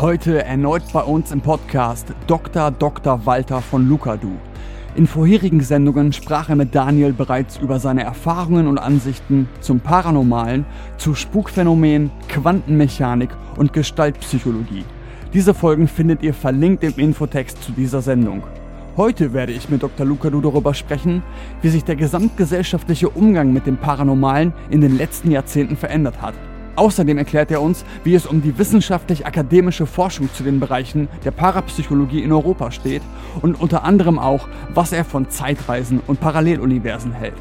Heute erneut bei uns im Podcast Dr. Dr. Walter von Lukadu. In vorherigen Sendungen sprach er mit Daniel bereits über seine Erfahrungen und Ansichten zum Paranormalen, zu Spukphänomenen, Quantenmechanik und Gestaltpsychologie. Diese Folgen findet ihr verlinkt im Infotext zu dieser Sendung. Heute werde ich mit Dr. Lukadu darüber sprechen, wie sich der gesamtgesellschaftliche Umgang mit dem Paranormalen in den letzten Jahrzehnten verändert hat Außerdem erklärt er uns, wie es um die wissenschaftlich-akademische Forschung zu den Bereichen der Parapsychologie in Europa steht und unter anderem auch, was er von Zeitreisen und Paralleluniversen hält.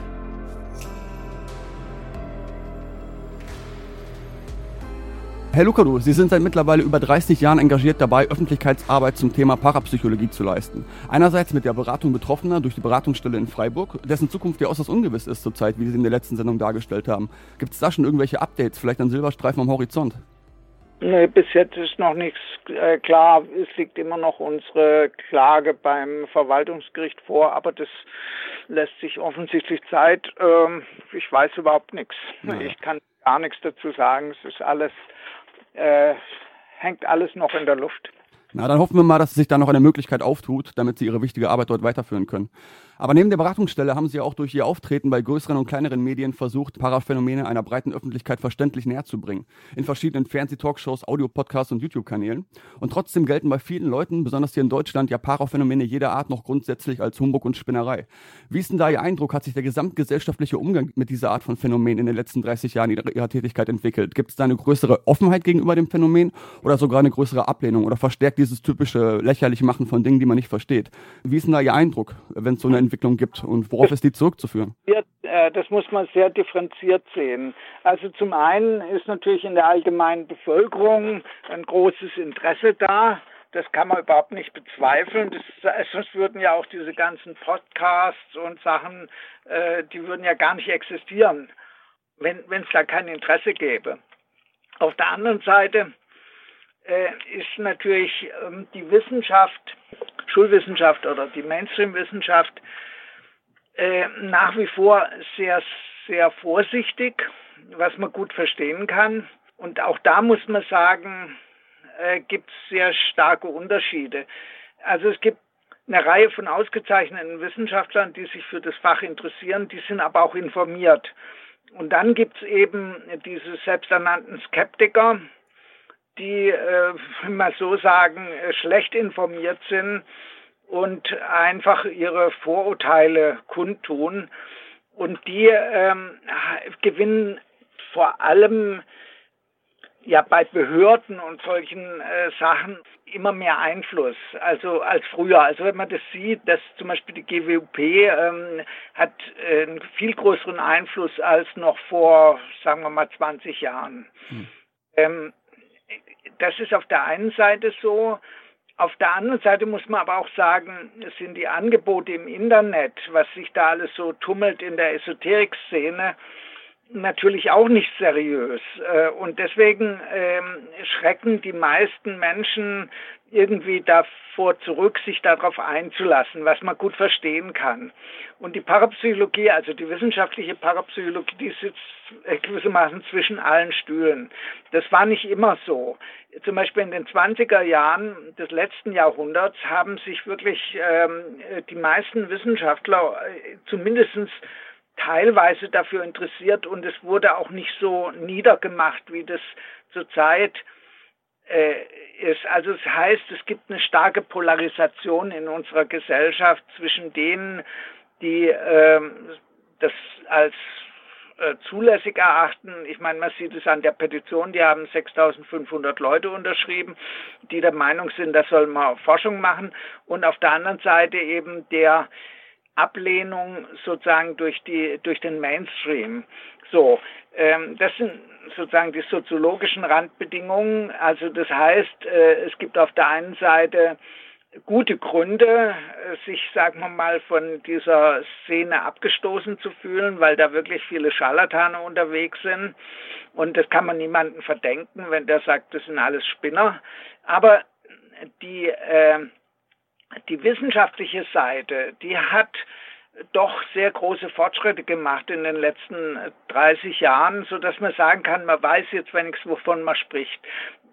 Herr Lukadu, Sie sind seit mittlerweile über 30 Jahren engagiert dabei, Öffentlichkeitsarbeit zum Thema Parapsychologie zu leisten. Einerseits mit der Beratung Betroffener durch die Beratungsstelle in Freiburg, dessen Zukunft ja äußerst ungewiss ist zurzeit, wie Sie in der letzten Sendung dargestellt haben. Gibt es da schon irgendwelche Updates, vielleicht ein Silberstreifen am Horizont? Nee, bis jetzt ist noch nichts äh, klar. Es liegt immer noch unsere Klage beim Verwaltungsgericht vor, aber das lässt sich offensichtlich Zeit. Ähm, ich weiß überhaupt nichts. Ja. Ich kann gar nichts dazu sagen. Es ist alles äh, hängt alles noch in der Luft. Na, dann hoffen wir mal, dass sich da noch eine Möglichkeit auftut, damit Sie Ihre wichtige Arbeit dort weiterführen können. Aber neben der Beratungsstelle haben Sie auch durch Ihr Auftreten bei größeren und kleineren Medien versucht, Paraphänomene einer breiten Öffentlichkeit verständlich näher zu bringen. In verschiedenen Fernsehtalkshows, Audiopodcasts und YouTube-Kanälen. Und trotzdem gelten bei vielen Leuten, besonders hier in Deutschland, ja Paraphänomene jeder Art noch grundsätzlich als Humbug und Spinnerei. Wie ist denn da Ihr Eindruck? Hat sich der gesamtgesellschaftliche Umgang mit dieser Art von Phänomen in den letzten 30 Jahren ihrer, ihrer Tätigkeit entwickelt? Gibt es da eine größere Offenheit gegenüber dem Phänomen oder sogar eine größere Ablehnung oder verstärkt dieses typische lächerliche Machen von Dingen, die man nicht versteht? Wie ist denn da Ihr Eindruck, wenn es so eine Entwicklung gibt und worauf ist die zurückzuführen? Äh, das muss man sehr differenziert sehen. Also zum einen ist natürlich in der allgemeinen Bevölkerung ein großes Interesse da. Das kann man überhaupt nicht bezweifeln. Das, äh, sonst würden ja auch diese ganzen Podcasts und Sachen, äh, die würden ja gar nicht existieren, wenn es da kein Interesse gäbe. Auf der anderen Seite ist natürlich ähm, die Wissenschaft, Schulwissenschaft oder die Mainstream-Wissenschaft äh, nach wie vor sehr, sehr vorsichtig, was man gut verstehen kann. Und auch da muss man sagen, äh, gibt es sehr starke Unterschiede. Also es gibt eine Reihe von ausgezeichneten Wissenschaftlern, die sich für das Fach interessieren, die sind aber auch informiert. Und dann gibt es eben diese selbsternannten Skeptiker, die, äh, wenn man so sagen, schlecht informiert sind und einfach ihre Vorurteile kundtun. Und die ähm, gewinnen vor allem ja bei Behörden und solchen äh, Sachen immer mehr Einfluss, also als früher. Also wenn man das sieht, dass zum Beispiel die GWUP ähm, hat äh, einen viel größeren Einfluss als noch vor, sagen wir mal, 20 Jahren. Hm. Ähm, das ist auf der einen Seite so. Auf der anderen Seite muss man aber auch sagen, es sind die Angebote im Internet, was sich da alles so tummelt in der Esoterik-Szene, natürlich auch nicht seriös. Äh, und deswegen ähm, schrecken die meisten Menschen irgendwie davor zurück, sich darauf einzulassen, was man gut verstehen kann. Und die Parapsychologie, also die wissenschaftliche Parapsychologie, die sitzt gewissermaßen zwischen allen Stühlen. Das war nicht immer so. Zum Beispiel in den 20er Jahren des letzten Jahrhunderts haben sich wirklich ähm, die meisten Wissenschaftler äh, zumindestens teilweise dafür interessiert und es wurde auch nicht so niedergemacht, wie das zurzeit äh, ist. Also es heißt, es gibt eine starke Polarisation in unserer Gesellschaft zwischen denen, die äh, das als äh, zulässig erachten. Ich meine, man sieht es an der Petition, die haben 6500 Leute unterschrieben, die der Meinung sind, da soll man Forschung machen. Und auf der anderen Seite eben der Ablehnung sozusagen durch die durch den Mainstream. So, ähm, das sind sozusagen die soziologischen Randbedingungen. Also das heißt, äh, es gibt auf der einen Seite gute Gründe, äh, sich, sagen wir mal, von dieser Szene abgestoßen zu fühlen, weil da wirklich viele Scharlatane unterwegs sind. Und das kann man niemandem verdenken, wenn der sagt, das sind alles Spinner. Aber die äh, die wissenschaftliche Seite, die hat doch sehr große Fortschritte gemacht in den letzten 30 Jahren, so dass man sagen kann, man weiß jetzt wenigstens, wovon man spricht.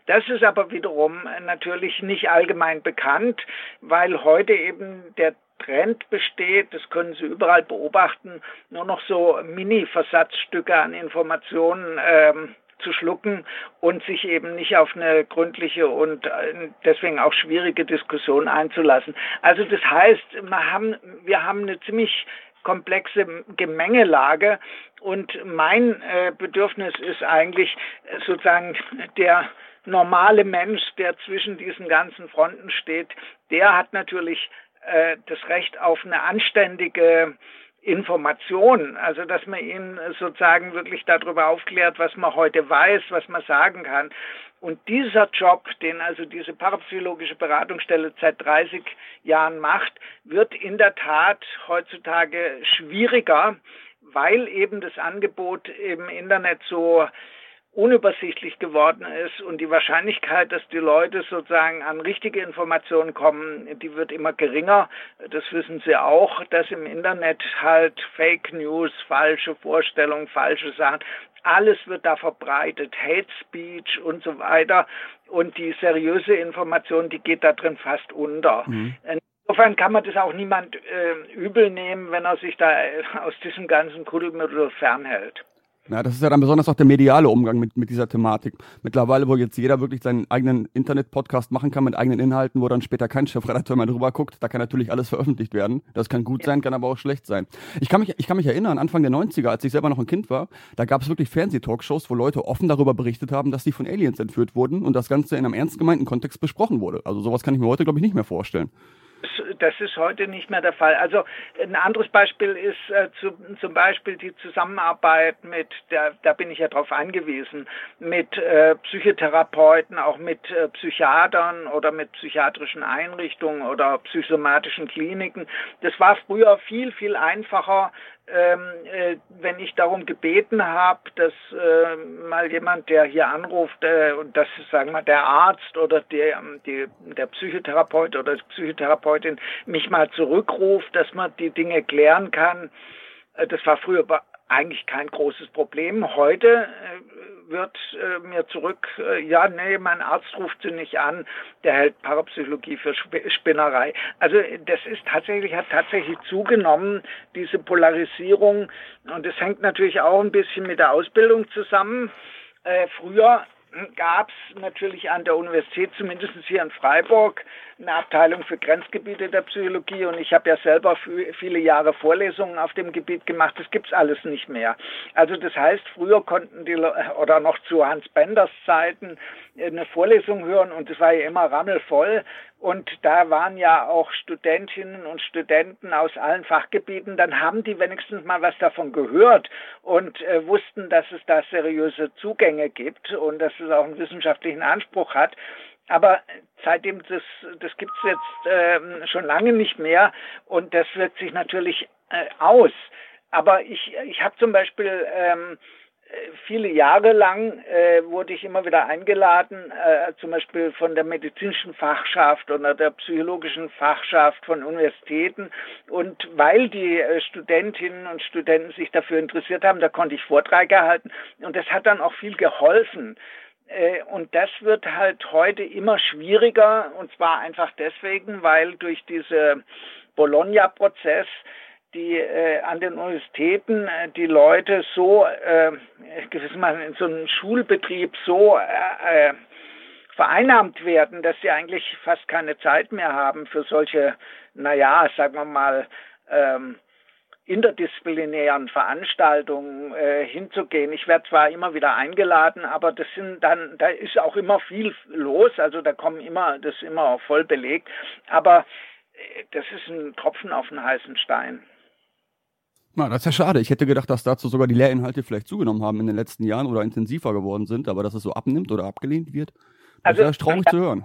Das ist aber wiederum natürlich nicht allgemein bekannt, weil heute eben der Trend besteht, das können Sie überall beobachten, nur noch so Mini-Versatzstücke an Informationen ähm, zu schlucken und sich eben nicht auf eine gründliche und äh, deswegen auch schwierige Diskussion einzulassen. Also das heißt, wir haben, wir haben eine ziemlich komplexe Gemengelage und mein äh, Bedürfnis ist eigentlich sozusagen der normale Mensch, der zwischen diesen ganzen Fronten steht, der hat natürlich äh, das Recht auf eine anständige Information, also dass man ihn sozusagen wirklich darüber aufklärt, was man heute weiß, was man sagen kann. Und dieser Job, den also diese parapsychologische Beratungsstelle seit 30 Jahren macht, wird in der Tat heutzutage schwieriger, weil eben das Angebot im Internet so unübersichtlich geworden ist und die Wahrscheinlichkeit, dass die Leute sozusagen an richtige Informationen kommen, die wird immer geringer. Das wissen Sie auch, dass im Internet halt Fake News, falsche Vorstellungen, falsche Sachen, alles wird da verbreitet, Hate Speech und so weiter. Und die seriöse Information, die geht da drin fast unter. Mhm. Insofern kann man das auch niemand äh, übel nehmen, wenn er sich da aus diesem ganzen Kuddelmuddel fernhält. Ja, das ist ja dann besonders auch der mediale Umgang mit, mit dieser Thematik. Mittlerweile, wo jetzt jeder wirklich seinen eigenen Internet-Podcast machen kann mit eigenen Inhalten, wo dann später kein Chefredakteur mehr drüber guckt, da kann natürlich alles veröffentlicht werden. Das kann gut sein, kann aber auch schlecht sein. Ich kann mich, ich kann mich erinnern, Anfang der 90er, als ich selber noch ein Kind war, da gab es wirklich Fernsehtalkshows, wo Leute offen darüber berichtet haben, dass sie von Aliens entführt wurden und das Ganze in einem ernst gemeinten Kontext besprochen wurde. Also sowas kann ich mir heute, glaube ich, nicht mehr vorstellen das ist heute nicht mehr der Fall. Also ein anderes Beispiel ist äh, zu, zum Beispiel die Zusammenarbeit mit, der, da bin ich ja darauf angewiesen, mit äh, Psychotherapeuten, auch mit äh, Psychiatern oder mit psychiatrischen Einrichtungen oder psychosomatischen Kliniken. Das war früher viel, viel einfacher, ähm, äh, wenn ich darum gebeten habe, dass äh, mal jemand, der hier anruft, äh, und das ist, sagen wir, der Arzt oder der, die, der Psychotherapeut oder Psychotherapeutin mich mal zurückruft, dass man die Dinge klären kann. Äh, das war früher eigentlich kein großes Problem. Heute äh, wird äh, mir zurück, äh, ja, nee, mein Arzt ruft sie nicht an, der hält Parapsychologie für Sp Spinnerei. Also das ist tatsächlich, hat tatsächlich zugenommen, diese Polarisierung. Und es hängt natürlich auch ein bisschen mit der Ausbildung zusammen. Äh, früher gab es natürlich an der Universität, zumindest hier in Freiburg, eine Abteilung für Grenzgebiete der Psychologie und ich habe ja selber viele Jahre Vorlesungen auf dem Gebiet gemacht. Das gibt's alles nicht mehr. Also das heißt, früher konnten die oder noch zu Hans Benders Zeiten eine Vorlesung hören und es war ja immer rammelvoll und da waren ja auch Studentinnen und Studenten aus allen Fachgebieten, dann haben die wenigstens mal was davon gehört und äh, wussten, dass es da seriöse Zugänge gibt und dass es auch einen wissenschaftlichen Anspruch hat. Aber seitdem das, das gibt es jetzt äh, schon lange nicht mehr und das wirkt sich natürlich äh, aus. Aber ich, ich habe zum Beispiel ähm, viele Jahre lang äh, wurde ich immer wieder eingeladen, äh, zum Beispiel von der medizinischen Fachschaft oder der psychologischen Fachschaft von Universitäten. Und weil die äh, Studentinnen und Studenten sich dafür interessiert haben, da konnte ich Vorträge halten. Und das hat dann auch viel geholfen. Äh, und das wird halt heute immer schwieriger, und zwar einfach deswegen, weil durch diese Bologna-Prozess die äh, an den Universitäten äh, die Leute so äh, gewissermaßen in so einem Schulbetrieb so äh, äh, vereinnahmt werden, dass sie eigentlich fast keine Zeit mehr haben für solche, naja, sagen wir mal, ähm, interdisziplinären Veranstaltungen äh, hinzugehen. Ich werde zwar immer wieder eingeladen, aber das sind dann, da ist auch immer viel los, also da kommen immer, das ist immer voll belegt, aber äh, das ist ein Tropfen auf einen heißen Stein. Na, das ist ja schade. Ich hätte gedacht, dass dazu sogar die Lehrinhalte vielleicht zugenommen haben in den letzten Jahren oder intensiver geworden sind, aber dass es so abnimmt oder abgelehnt wird, das also, ist ja traurig zu hören.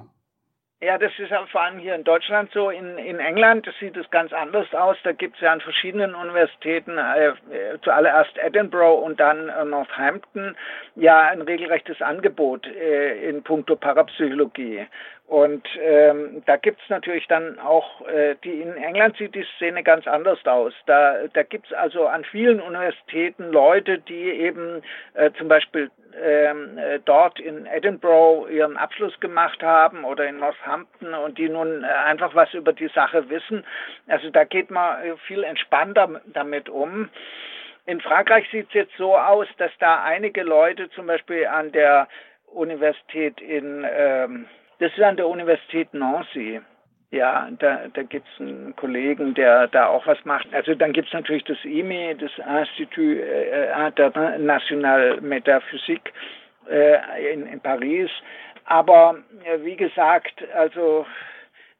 Ja, das ist ja vor allem hier in Deutschland so. In, in England sieht es ganz anders aus. Da gibt es ja an verschiedenen Universitäten, äh, zuallererst Edinburgh und dann äh, Northampton, ja ein regelrechtes Angebot äh, in puncto Parapsychologie. Und ähm, da gibt's natürlich dann auch, äh, die in England sieht die Szene ganz anders aus. Da, da gibt's also an vielen Universitäten Leute, die eben äh, zum Beispiel ähm, äh, dort in Edinburgh ihren Abschluss gemacht haben oder in Northampton und die nun äh, einfach was über die Sache wissen. Also da geht man viel entspannter damit um. In Frankreich sieht es jetzt so aus, dass da einige Leute zum Beispiel an der Universität in ähm, das ist an der Universität Nancy. Ja, da, da gibt es einen Kollegen, der da auch was macht. Also dann gibt es natürlich das IME, das Institut äh, National Metaphysique äh, in, in Paris. Aber äh, wie gesagt, also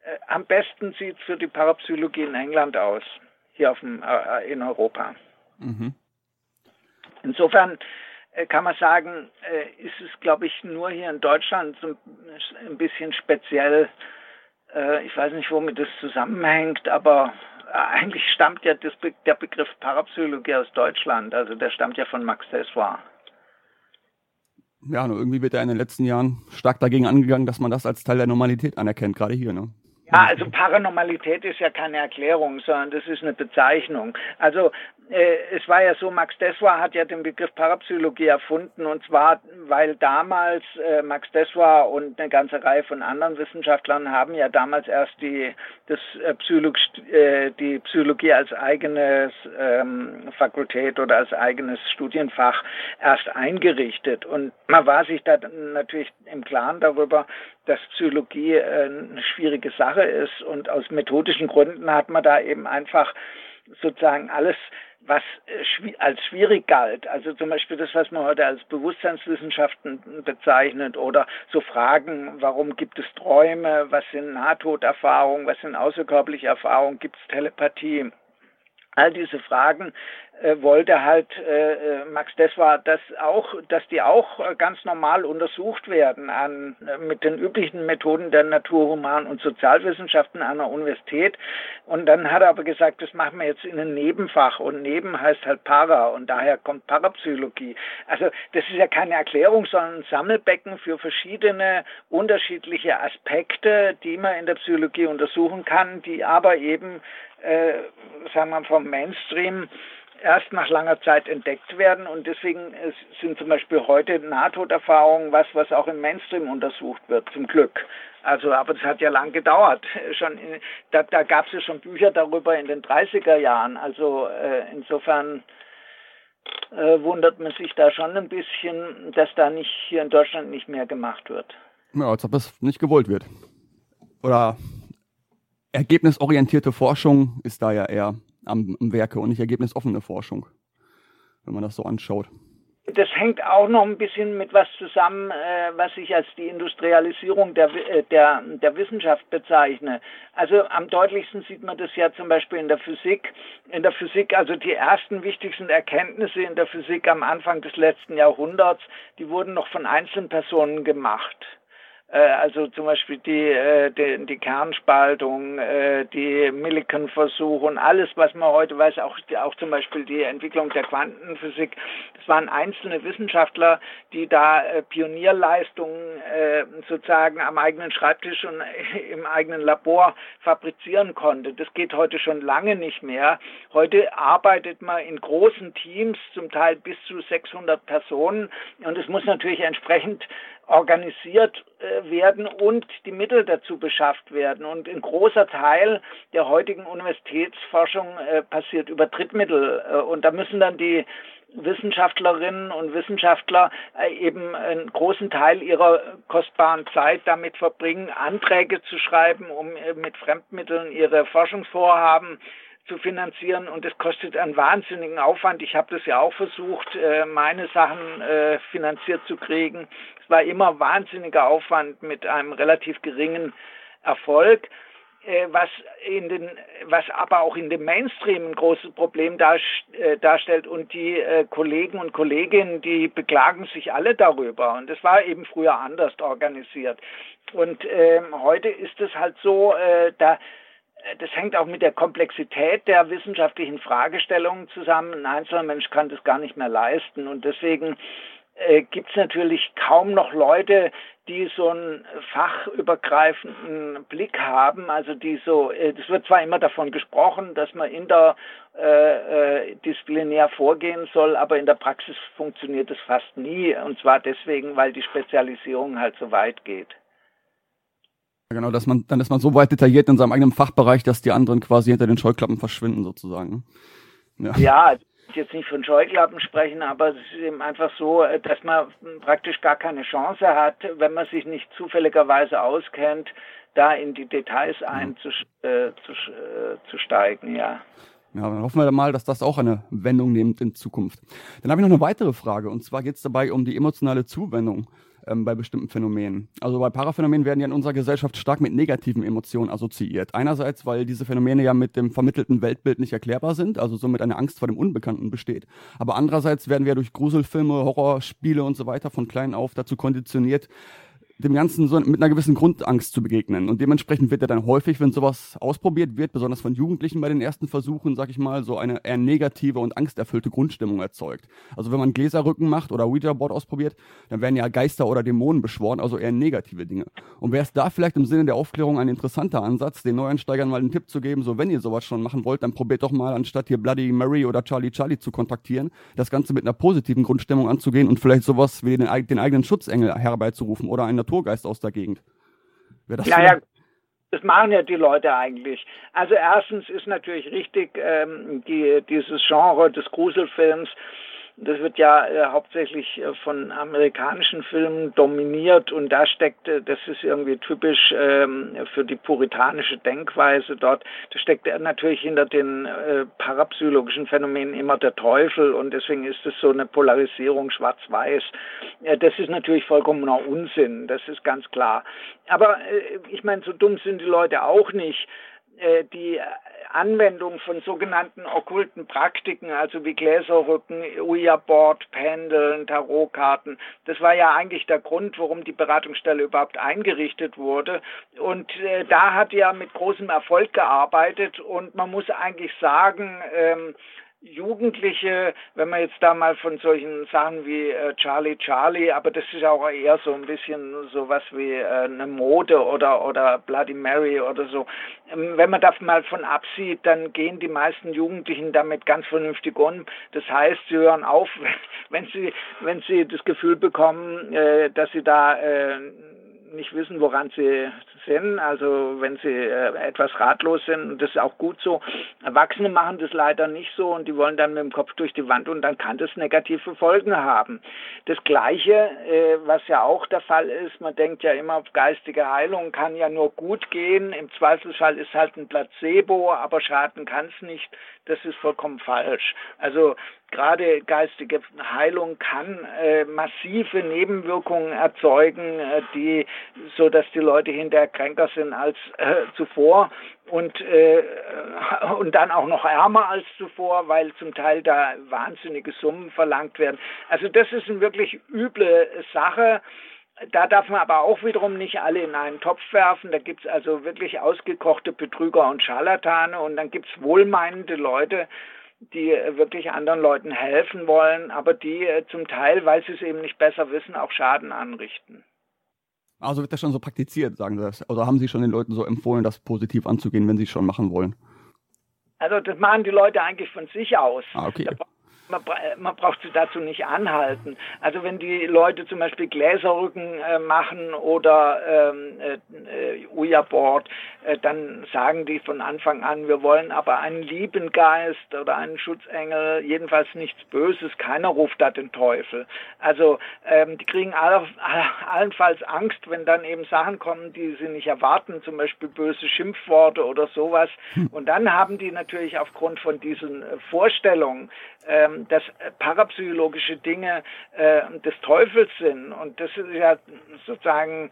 äh, am besten sieht es für die Parapsychologie in England aus, hier auf dem, äh, in Europa. Mhm. Insofern äh, kann man sagen, äh, ist es, glaube ich, nur hier in Deutschland so ein bisschen speziell. Äh, ich weiß nicht, womit das zusammenhängt, aber eigentlich stammt ja das, der Begriff Parapsychologie aus Deutschland. Also der stammt ja von Max Tessoir. Ja, nur irgendwie wird er in den letzten Jahren stark dagegen angegangen, dass man das als Teil der Normalität anerkennt, gerade hier. Ne? Ja, also Paranormalität ist ja keine Erklärung, sondern das ist eine Bezeichnung. Also äh, es war ja so, Max Dessoir hat ja den Begriff Parapsychologie erfunden und zwar, weil damals äh, Max Dessoir und eine ganze Reihe von anderen Wissenschaftlern haben ja damals erst die, das, äh, Psycholog äh, die Psychologie als eigenes ähm, Fakultät oder als eigenes Studienfach erst eingerichtet und man war sich da natürlich im Klaren darüber, dass Psychologie äh, eine schwierige Sache ist und aus methodischen Gründen hat man da eben einfach sozusagen alles was äh, als schwierig galt, also zum Beispiel das, was man heute als Bewusstseinswissenschaften bezeichnet oder so Fragen, warum gibt es Träume, was sind Nahtoderfahrungen, was sind außerkörperliche Erfahrungen, gibt es Telepathie, all diese Fragen äh, wollte halt äh, äh Max Deswar, dass auch, dass die auch äh, ganz normal untersucht werden an äh, mit den üblichen Methoden der Naturhuman- und Sozialwissenschaften an der Universität. Und dann hat er aber gesagt, das machen wir jetzt in ein Nebenfach und neben heißt halt Para und daher kommt Parapsychologie. Also das ist ja keine Erklärung, sondern ein Sammelbecken für verschiedene unterschiedliche Aspekte, die man in der Psychologie untersuchen kann, die aber eben äh, sagen wir vom Mainstream erst nach langer Zeit entdeckt werden und deswegen sind zum Beispiel heute Nahtoderfahrungen was, was auch im Mainstream untersucht wird, zum Glück. Also, aber das hat ja lang gedauert. Schon in, da, da gab es ja schon Bücher darüber in den 30er Jahren. Also äh, insofern äh, wundert man sich da schon ein bisschen, dass da nicht hier in Deutschland nicht mehr gemacht wird. Ja, als ob das nicht gewollt wird. Oder ergebnisorientierte Forschung ist da ja eher am, am Werke und nicht ergebnisoffene Forschung, wenn man das so anschaut. Das hängt auch noch ein bisschen mit was zusammen, äh, was ich als die Industrialisierung der, äh, der, der Wissenschaft bezeichne. Also am deutlichsten sieht man das ja zum Beispiel in der Physik. In der Physik, also die ersten wichtigsten Erkenntnisse in der Physik am Anfang des letzten Jahrhunderts, die wurden noch von Einzelpersonen gemacht. Äh, also zum Beispiel die, äh, die, die Kernspaltung, äh, die Millikan-Versuche und alles, was man heute weiß, auch, auch zum Beispiel die Entwicklung der Quantenphysik. Das waren einzelne Wissenschaftler, die da Pionierleistungen sozusagen am eigenen Schreibtisch und im eigenen Labor fabrizieren konnte. Das geht heute schon lange nicht mehr. Heute arbeitet man in großen Teams, zum Teil bis zu 600 Personen und es muss natürlich entsprechend organisiert äh, werden und die Mittel dazu beschafft werden. Und ein großer Teil der heutigen Universitätsforschung äh, passiert über Drittmittel. Äh, und da müssen dann die Wissenschaftlerinnen und Wissenschaftler eben einen großen Teil ihrer kostbaren Zeit damit verbringen, Anträge zu schreiben, um mit Fremdmitteln ihre Forschungsvorhaben zu finanzieren und das kostet einen wahnsinnigen Aufwand. Ich habe das ja auch versucht, äh, meine Sachen äh, finanziert zu kriegen. Es war immer wahnsinniger Aufwand mit einem relativ geringen Erfolg äh, was in den, was aber auch in dem Mainstream ein großes Problem darstellt und die Kollegen und Kolleginnen, die beklagen sich alle darüber und das war eben früher anders organisiert und ähm, heute ist es halt so, da das hängt auch mit der Komplexität der wissenschaftlichen Fragestellungen zusammen. Ein einzelner Mensch kann das gar nicht mehr leisten und deswegen äh, gibt es natürlich kaum noch Leute, die so einen fachübergreifenden Blick haben. Also die so, äh, das wird zwar immer davon gesprochen, dass man interdisziplinär äh, vorgehen soll, aber in der Praxis funktioniert es fast nie. Und zwar deswegen, weil die Spezialisierung halt so weit geht. Genau, dass man, dann ist man so weit detailliert in seinem eigenen Fachbereich, dass die anderen quasi hinter den Scheuklappen verschwinden sozusagen. Ja, ja jetzt nicht von Scheuklappen sprechen, aber es ist eben einfach so, dass man praktisch gar keine Chance hat, wenn man sich nicht zufälligerweise auskennt, da in die Details einzusteigen, äh, ja. Ja, dann hoffen wir mal, dass das auch eine Wendung nimmt in Zukunft. Dann habe ich noch eine weitere Frage, und zwar geht es dabei um die emotionale Zuwendung ähm, bei bestimmten Phänomenen. Also bei Paraphänomenen werden ja in unserer Gesellschaft stark mit negativen Emotionen assoziiert. Einerseits, weil diese Phänomene ja mit dem vermittelten Weltbild nicht erklärbar sind, also somit eine Angst vor dem Unbekannten besteht. Aber andererseits werden wir durch Gruselfilme, Horrorspiele und so weiter von klein auf dazu konditioniert, dem Ganzen so mit einer gewissen Grundangst zu begegnen. Und dementsprechend wird er dann häufig, wenn sowas ausprobiert wird, besonders von Jugendlichen bei den ersten Versuchen, sag ich mal, so eine eher negative und angsterfüllte Grundstimmung erzeugt. Also wenn man Gläserrücken macht oder Ouija-Board ausprobiert, dann werden ja Geister oder Dämonen beschworen, also eher negative Dinge. Und wäre es da vielleicht im Sinne der Aufklärung ein interessanter Ansatz, den Neueinsteigern mal einen Tipp zu geben, so wenn ihr sowas schon machen wollt, dann probiert doch mal, anstatt hier Bloody Mary oder Charlie Charlie zu kontaktieren, das Ganze mit einer positiven Grundstimmung anzugehen und vielleicht sowas wie den, den eigenen Schutzengel herbeizurufen oder einen Naturgeist aus der Gegend. Das naja, das machen ja die Leute eigentlich. Also erstens ist natürlich richtig, ähm, die, dieses Genre des Gruselfilms das wird ja äh, hauptsächlich äh, von amerikanischen Filmen dominiert und da steckt, äh, das ist irgendwie typisch ähm, für die puritanische Denkweise dort, da steckt natürlich hinter den äh, parapsychologischen Phänomenen immer der Teufel und deswegen ist es so eine Polarisierung schwarz-weiß. Äh, das ist natürlich vollkommener Unsinn, das ist ganz klar. Aber äh, ich meine, so dumm sind die Leute auch nicht die Anwendung von sogenannten okkulten Praktiken, also wie Gläserrücken, Ouija-Board, Pendeln, Tarotkarten. Das war ja eigentlich der Grund, warum die Beratungsstelle überhaupt eingerichtet wurde. Und äh, da hat ja mit großem Erfolg gearbeitet und man muss eigentlich sagen, ähm, Jugendliche, wenn man jetzt da mal von solchen Sachen wie äh, Charlie Charlie, aber das ist auch eher so ein bisschen sowas wie äh, eine Mode oder oder Bloody Mary oder so. Ähm, wenn man davon mal von absieht, dann gehen die meisten Jugendlichen damit ganz vernünftig um. Das heißt, sie hören auf, wenn sie wenn sie das Gefühl bekommen, äh, dass sie da äh, nicht wissen, woran sie sind, also wenn sie äh, etwas ratlos sind, und das ist auch gut so. Erwachsene machen das leider nicht so und die wollen dann mit dem Kopf durch die Wand und dann kann das negative Folgen haben. Das Gleiche, äh, was ja auch der Fall ist, man denkt ja immer, geistige Heilung kann ja nur gut gehen, im Zweifelsfall ist halt ein Placebo, aber schaden kann es nicht, das ist vollkommen falsch. Also gerade geistige Heilung kann äh, massive Nebenwirkungen erzeugen, äh, die so dass die Leute hinterher kränker sind als äh, zuvor und äh, und dann auch noch ärmer als zuvor, weil zum Teil da wahnsinnige Summen verlangt werden. Also das ist eine wirklich üble Sache. Da darf man aber auch wiederum nicht alle in einen Topf werfen. Da gibt es also wirklich ausgekochte Betrüger und Scharlatane und dann gibt es wohlmeinende Leute, die äh, wirklich anderen Leuten helfen wollen, aber die äh, zum Teil, weil sie es eben nicht besser wissen, auch Schaden anrichten. Also wird das schon so praktiziert, sagen Sie das? Oder haben Sie schon den Leuten so empfohlen, das positiv anzugehen, wenn Sie es schon machen wollen? Also das machen die Leute eigentlich von sich aus. Ah, okay man, man braucht sie dazu nicht anhalten. Also wenn die Leute zum Beispiel Gläserrücken äh, machen oder ähm, äh, Ouija-Board, äh, dann sagen die von Anfang an, wir wollen aber einen lieben Geist oder einen Schutzengel, jedenfalls nichts Böses, keiner ruft da den Teufel. Also ähm, die kriegen alle, allenfalls Angst, wenn dann eben Sachen kommen, die sie nicht erwarten, zum Beispiel böse Schimpfworte oder sowas. Hm. Und dann haben die natürlich aufgrund von diesen äh, Vorstellungen, ähm, dass parapsychologische Dinge äh, des Teufels sind. Und das ist ja sozusagen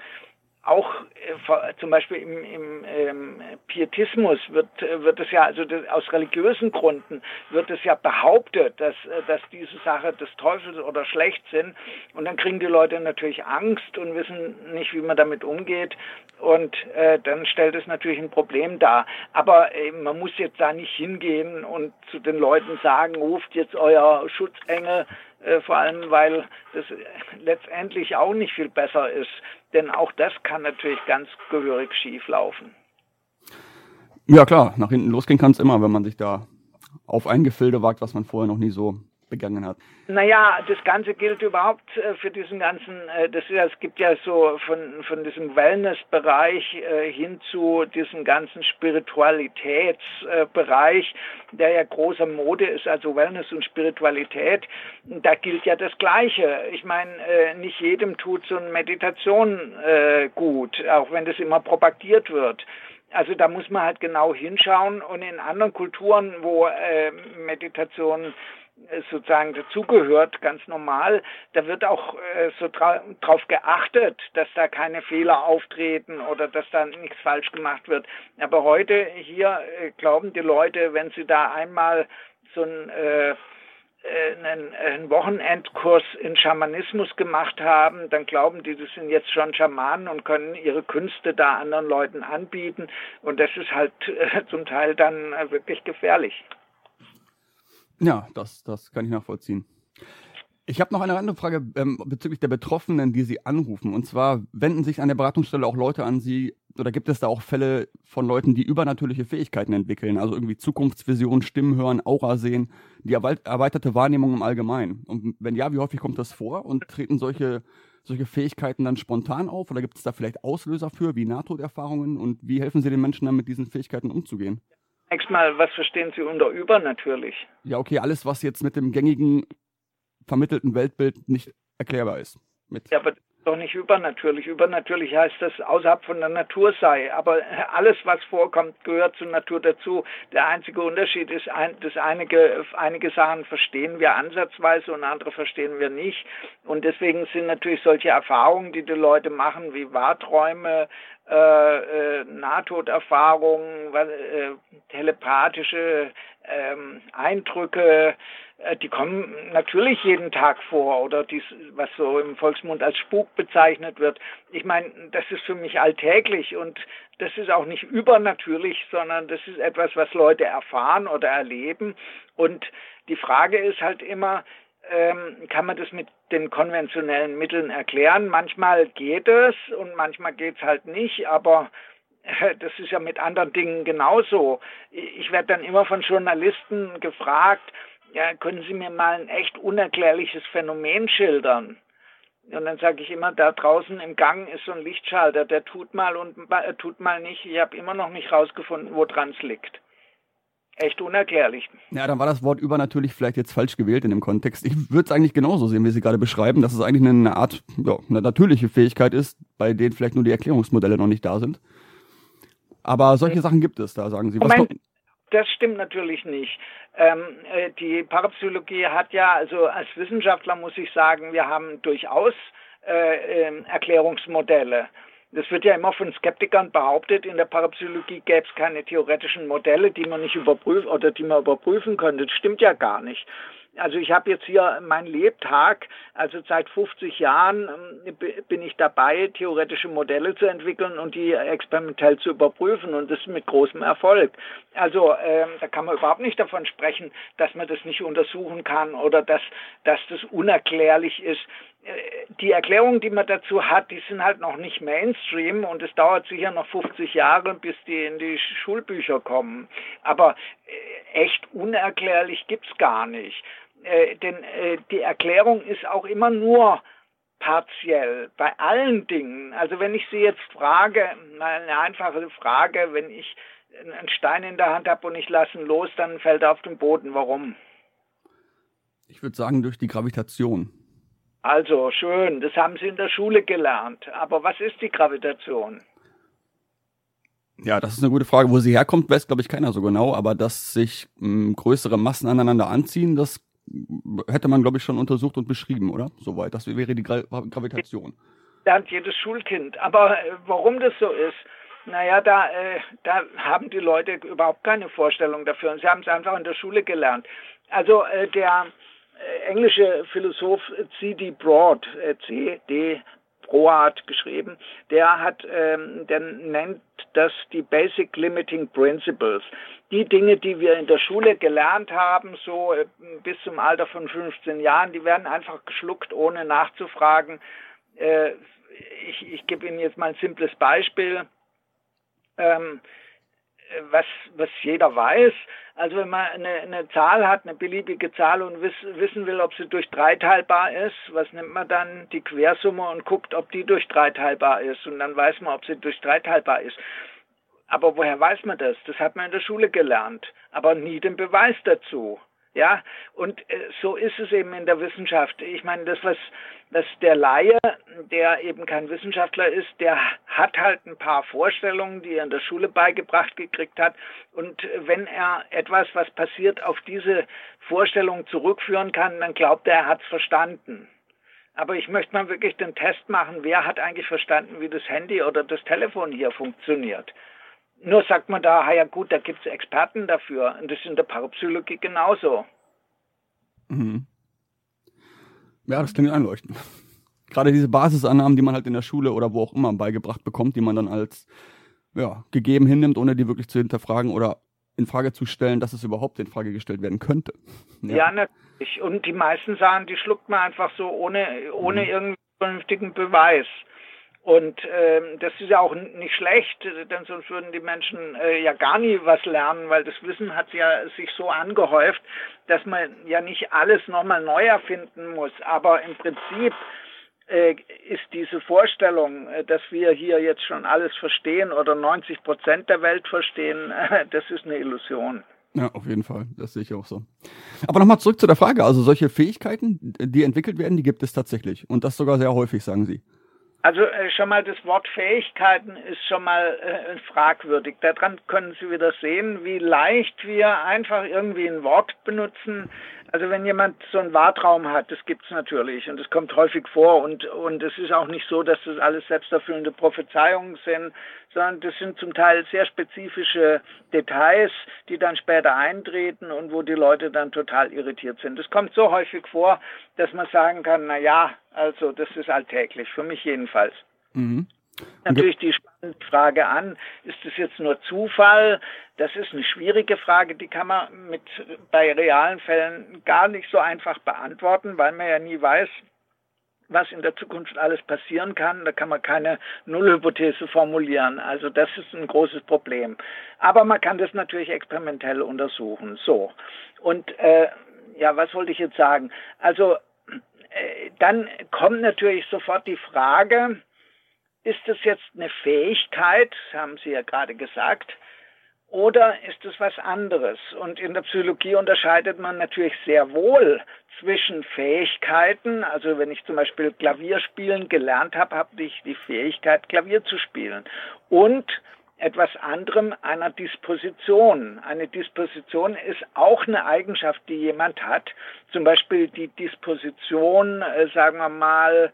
auch äh, zum Beispiel im, im ähm, Pietismus wird, wird es ja, also das, aus religiösen Gründen wird es ja behauptet, dass, äh, dass diese Sache des Teufels oder schlecht sind. Und dann kriegen die Leute natürlich Angst und wissen nicht, wie man damit umgeht. Und äh, dann stellt es natürlich ein Problem dar. Aber äh, man muss jetzt da nicht hingehen und zu den Leuten sagen, ruft jetzt euer Schutzengel äh, vor allem weil das letztendlich auch nicht viel besser ist. Denn auch das kann natürlich ganz gehörig schief laufen. Ja klar, nach hinten losgehen kann es immer, wenn man sich da auf ein Gefilde wagt, was man vorher noch nie so begangen hat. Naja, das Ganze gilt überhaupt äh, für diesen ganzen, äh, das ist, es gibt ja so von, von diesem Wellness-Bereich äh, hin zu diesem ganzen Spiritualitätsbereich, der ja großer Mode ist, also Wellness und Spiritualität, da gilt ja das Gleiche. Ich meine, nicht jedem tut so eine Meditation gut, auch wenn das immer propagiert wird. Also da muss man halt genau hinschauen und in anderen Kulturen, wo äh, Meditation sozusagen dazugehört, ganz normal. Da wird auch äh, so dra drauf geachtet, dass da keine Fehler auftreten oder dass da nichts falsch gemacht wird. Aber heute hier äh, glauben die Leute, wenn sie da einmal so ein äh, einen, einen Wochenendkurs in Schamanismus gemacht haben, dann glauben die, das sind jetzt schon Schamanen und können ihre Künste da anderen Leuten anbieten. Und das ist halt äh, zum Teil dann äh, wirklich gefährlich. Ja, das, das kann ich nachvollziehen. Ich habe noch eine andere Frage ähm, bezüglich der Betroffenen, die Sie anrufen. Und zwar wenden sich an der Beratungsstelle auch Leute an Sie, oder gibt es da auch Fälle von Leuten, die übernatürliche Fähigkeiten entwickeln, also irgendwie Zukunftsvisionen, Stimmen hören, Aura sehen, die erweiterte Wahrnehmung im Allgemeinen? Und wenn ja, wie häufig kommt das vor? Und treten solche, solche Fähigkeiten dann spontan auf? Oder gibt es da vielleicht Auslöser für, wie Nahtoderfahrungen? Und wie helfen Sie den Menschen dann mit diesen Fähigkeiten umzugehen? Zunächst mal, was verstehen Sie unter übernatürlich? Ja, okay, alles, was jetzt mit dem gängigen vermittelten Weltbild nicht erklärbar ist. Mit ja, aber doch nicht übernatürlich. Übernatürlich heißt, dass außerhalb von der Natur sei. Aber alles, was vorkommt, gehört zur Natur dazu. Der einzige Unterschied ist, dass einige, einige Sachen verstehen wir ansatzweise und andere verstehen wir nicht. Und deswegen sind natürlich solche Erfahrungen, die die Leute machen, wie Wahrträume, äh, äh, Nahtoderfahrungen, äh, telepathische ähm, Eindrücke, äh, die kommen natürlich jeden Tag vor oder dies, was so im Volksmund als Spuk bezeichnet wird. Ich meine, das ist für mich alltäglich und das ist auch nicht übernatürlich, sondern das ist etwas, was Leute erfahren oder erleben. Und die Frage ist halt immer, ähm, kann man das mit den konventionellen Mitteln erklären. Manchmal geht es und manchmal geht es halt nicht, aber äh, das ist ja mit anderen Dingen genauso. Ich werde dann immer von Journalisten gefragt, ja, können Sie mir mal ein echt unerklärliches Phänomen schildern? Und dann sage ich immer, da draußen im Gang ist so ein Lichtschalter, der tut mal und äh, tut mal nicht. Ich habe immer noch nicht rausgefunden, woran es liegt. Echt unerklärlich. Ja, dann war das Wort übernatürlich vielleicht jetzt falsch gewählt in dem Kontext. Ich würde es eigentlich genauso sehen, wie Sie gerade beschreiben, dass es eigentlich eine Art, ja, eine natürliche Fähigkeit ist, bei denen vielleicht nur die Erklärungsmodelle noch nicht da sind. Aber solche Sachen gibt es da, sagen Sie. Was Moment, das stimmt natürlich nicht. Ähm, äh, die Parapsychologie hat ja, also als Wissenschaftler muss ich sagen, wir haben durchaus äh, äh, Erklärungsmodelle. Das wird ja immer von Skeptikern behauptet, in der Parapsychologie gäbe es keine theoretischen Modelle, die man nicht überprüfen oder die man überprüfen könnte. Das stimmt ja gar nicht. Also ich habe jetzt hier meinen Lebtag, also seit 50 Jahren ähm, bin ich dabei, theoretische Modelle zu entwickeln und die experimentell zu überprüfen und das mit großem Erfolg. Also ähm, da kann man überhaupt nicht davon sprechen, dass man das nicht untersuchen kann oder dass, dass das unerklärlich ist. Die Erklärungen, die man dazu hat, die sind halt noch nicht Mainstream und es dauert sicher noch 50 Jahre, bis die in die Schulbücher kommen. Aber äh, echt unerklärlich gibt's gar nicht. Äh, denn äh, die Erklärung ist auch immer nur partiell bei allen Dingen. Also wenn ich Sie jetzt frage, eine einfache Frage, wenn ich einen Stein in der Hand habe und ich lasse ihn los, dann fällt er auf den Boden. Warum? Ich würde sagen durch die Gravitation. Also schön, das haben Sie in der Schule gelernt. Aber was ist die Gravitation? Ja, das ist eine gute Frage. Wo sie herkommt, weiß, glaube ich, keiner so genau. Aber dass sich mh, hm, größere Massen aneinander anziehen, das hätte man, glaube ich, schon untersucht und beschrieben, oder? Soweit. Das wäre die Gra Gravitation. Lernt jedes Schulkind. Aber äh, warum das so ist, naja, da, äh, da haben die Leute überhaupt keine Vorstellung dafür. Und sie haben es einfach in der Schule gelernt. Also äh, der englische Philosoph C.D. Broad, äh, C.D. Proart geschrieben, der hat, ähm, der nennt das die Basic Limiting Principles. Die Dinge, die wir in der Schule gelernt haben, so äh, bis zum Alter von 15 Jahren, die werden einfach geschluckt, ohne nachzufragen. Äh, ich, ich gebe Ihnen jetzt mal ein simples Beispiel. Ähm, was, was jeder weiß. Also wenn man eine, eine Zahl hat, eine beliebige Zahl und wiss, wissen will, ob sie durch drei teilbar ist, was nimmt man dann? Die Quersumme und guckt, ob die durch drei teilbar ist. Und dann weiß man, ob sie durch drei teilbar ist. Aber woher weiß man das? Das hat man in der Schule gelernt, aber nie den Beweis dazu. Ja, und äh, so ist es eben in der Wissenschaft. Ich meine, das, was, was der Laie, der eben kein Wissenschaftler ist, der hat halt ein paar Vorstellungen, die er in der Schule beigebracht gekriegt hat. Und wenn er etwas, was passiert, auf diese Vorstellung zurückführen kann, dann glaubt er, er hat es verstanden. Aber ich möchte mal wirklich den Test machen, wer hat eigentlich verstanden, wie das Handy oder das Telefon hier funktioniert. Nur sagt man da, ja gut, da gibt es Experten dafür. Und das ist in der Parapsychologie genauso. Mhm. Ja, das klingt einleuchtend. Gerade diese Basisannahmen, die man halt in der Schule oder wo auch immer beigebracht bekommt, die man dann als ja, gegeben hinnimmt, ohne die wirklich zu hinterfragen oder in Frage zu stellen, dass es überhaupt in Frage gestellt werden könnte. Ja, ja natürlich. Und die meisten Sachen, die schluckt man einfach so ohne, ohne mhm. irgendeinen vernünftigen Beweis. Und ähm, das ist ja auch nicht schlecht, denn sonst würden die Menschen äh, ja gar nie was lernen, weil das Wissen hat ja sich so angehäuft, dass man ja nicht alles nochmal neu erfinden muss. Aber im Prinzip äh, ist diese Vorstellung, äh, dass wir hier jetzt schon alles verstehen oder 90 Prozent der Welt verstehen, äh, das ist eine Illusion. Ja, auf jeden Fall. Das sehe ich auch so. Aber nochmal zurück zu der Frage. Also solche Fähigkeiten, die entwickelt werden, die gibt es tatsächlich. Und das sogar sehr häufig, sagen Sie. Also äh, schon mal das Wort Fähigkeiten ist schon mal äh, fragwürdig. Daran können Sie wieder sehen, wie leicht wir einfach irgendwie ein Wort benutzen. Also wenn jemand so einen Wartraum hat, das gibt's natürlich und es kommt häufig vor und und es ist auch nicht so, dass das alles selbsterfüllende Prophezeiungen sind, sondern das sind zum Teil sehr spezifische Details, die dann später eintreten und wo die Leute dann total irritiert sind. Das kommt so häufig vor, dass man sagen kann, na ja, also das ist alltäglich, für mich jedenfalls. Mhm. Natürlich die spannende Frage an, ist das jetzt nur Zufall? Das ist eine schwierige Frage, die kann man mit bei realen Fällen gar nicht so einfach beantworten, weil man ja nie weiß, was in der Zukunft alles passieren kann. Da kann man keine Nullhypothese formulieren. Also das ist ein großes Problem. Aber man kann das natürlich experimentell untersuchen. So. Und äh, ja, was wollte ich jetzt sagen? Also äh, dann kommt natürlich sofort die Frage, ist es jetzt eine Fähigkeit, haben Sie ja gerade gesagt, oder ist es was anderes? Und in der Psychologie unterscheidet man natürlich sehr wohl zwischen Fähigkeiten, also wenn ich zum Beispiel Klavierspielen gelernt habe, habe ich die Fähigkeit, Klavier zu spielen, und etwas anderem, einer Disposition. Eine Disposition ist auch eine Eigenschaft, die jemand hat. Zum Beispiel die Disposition, äh, sagen wir mal,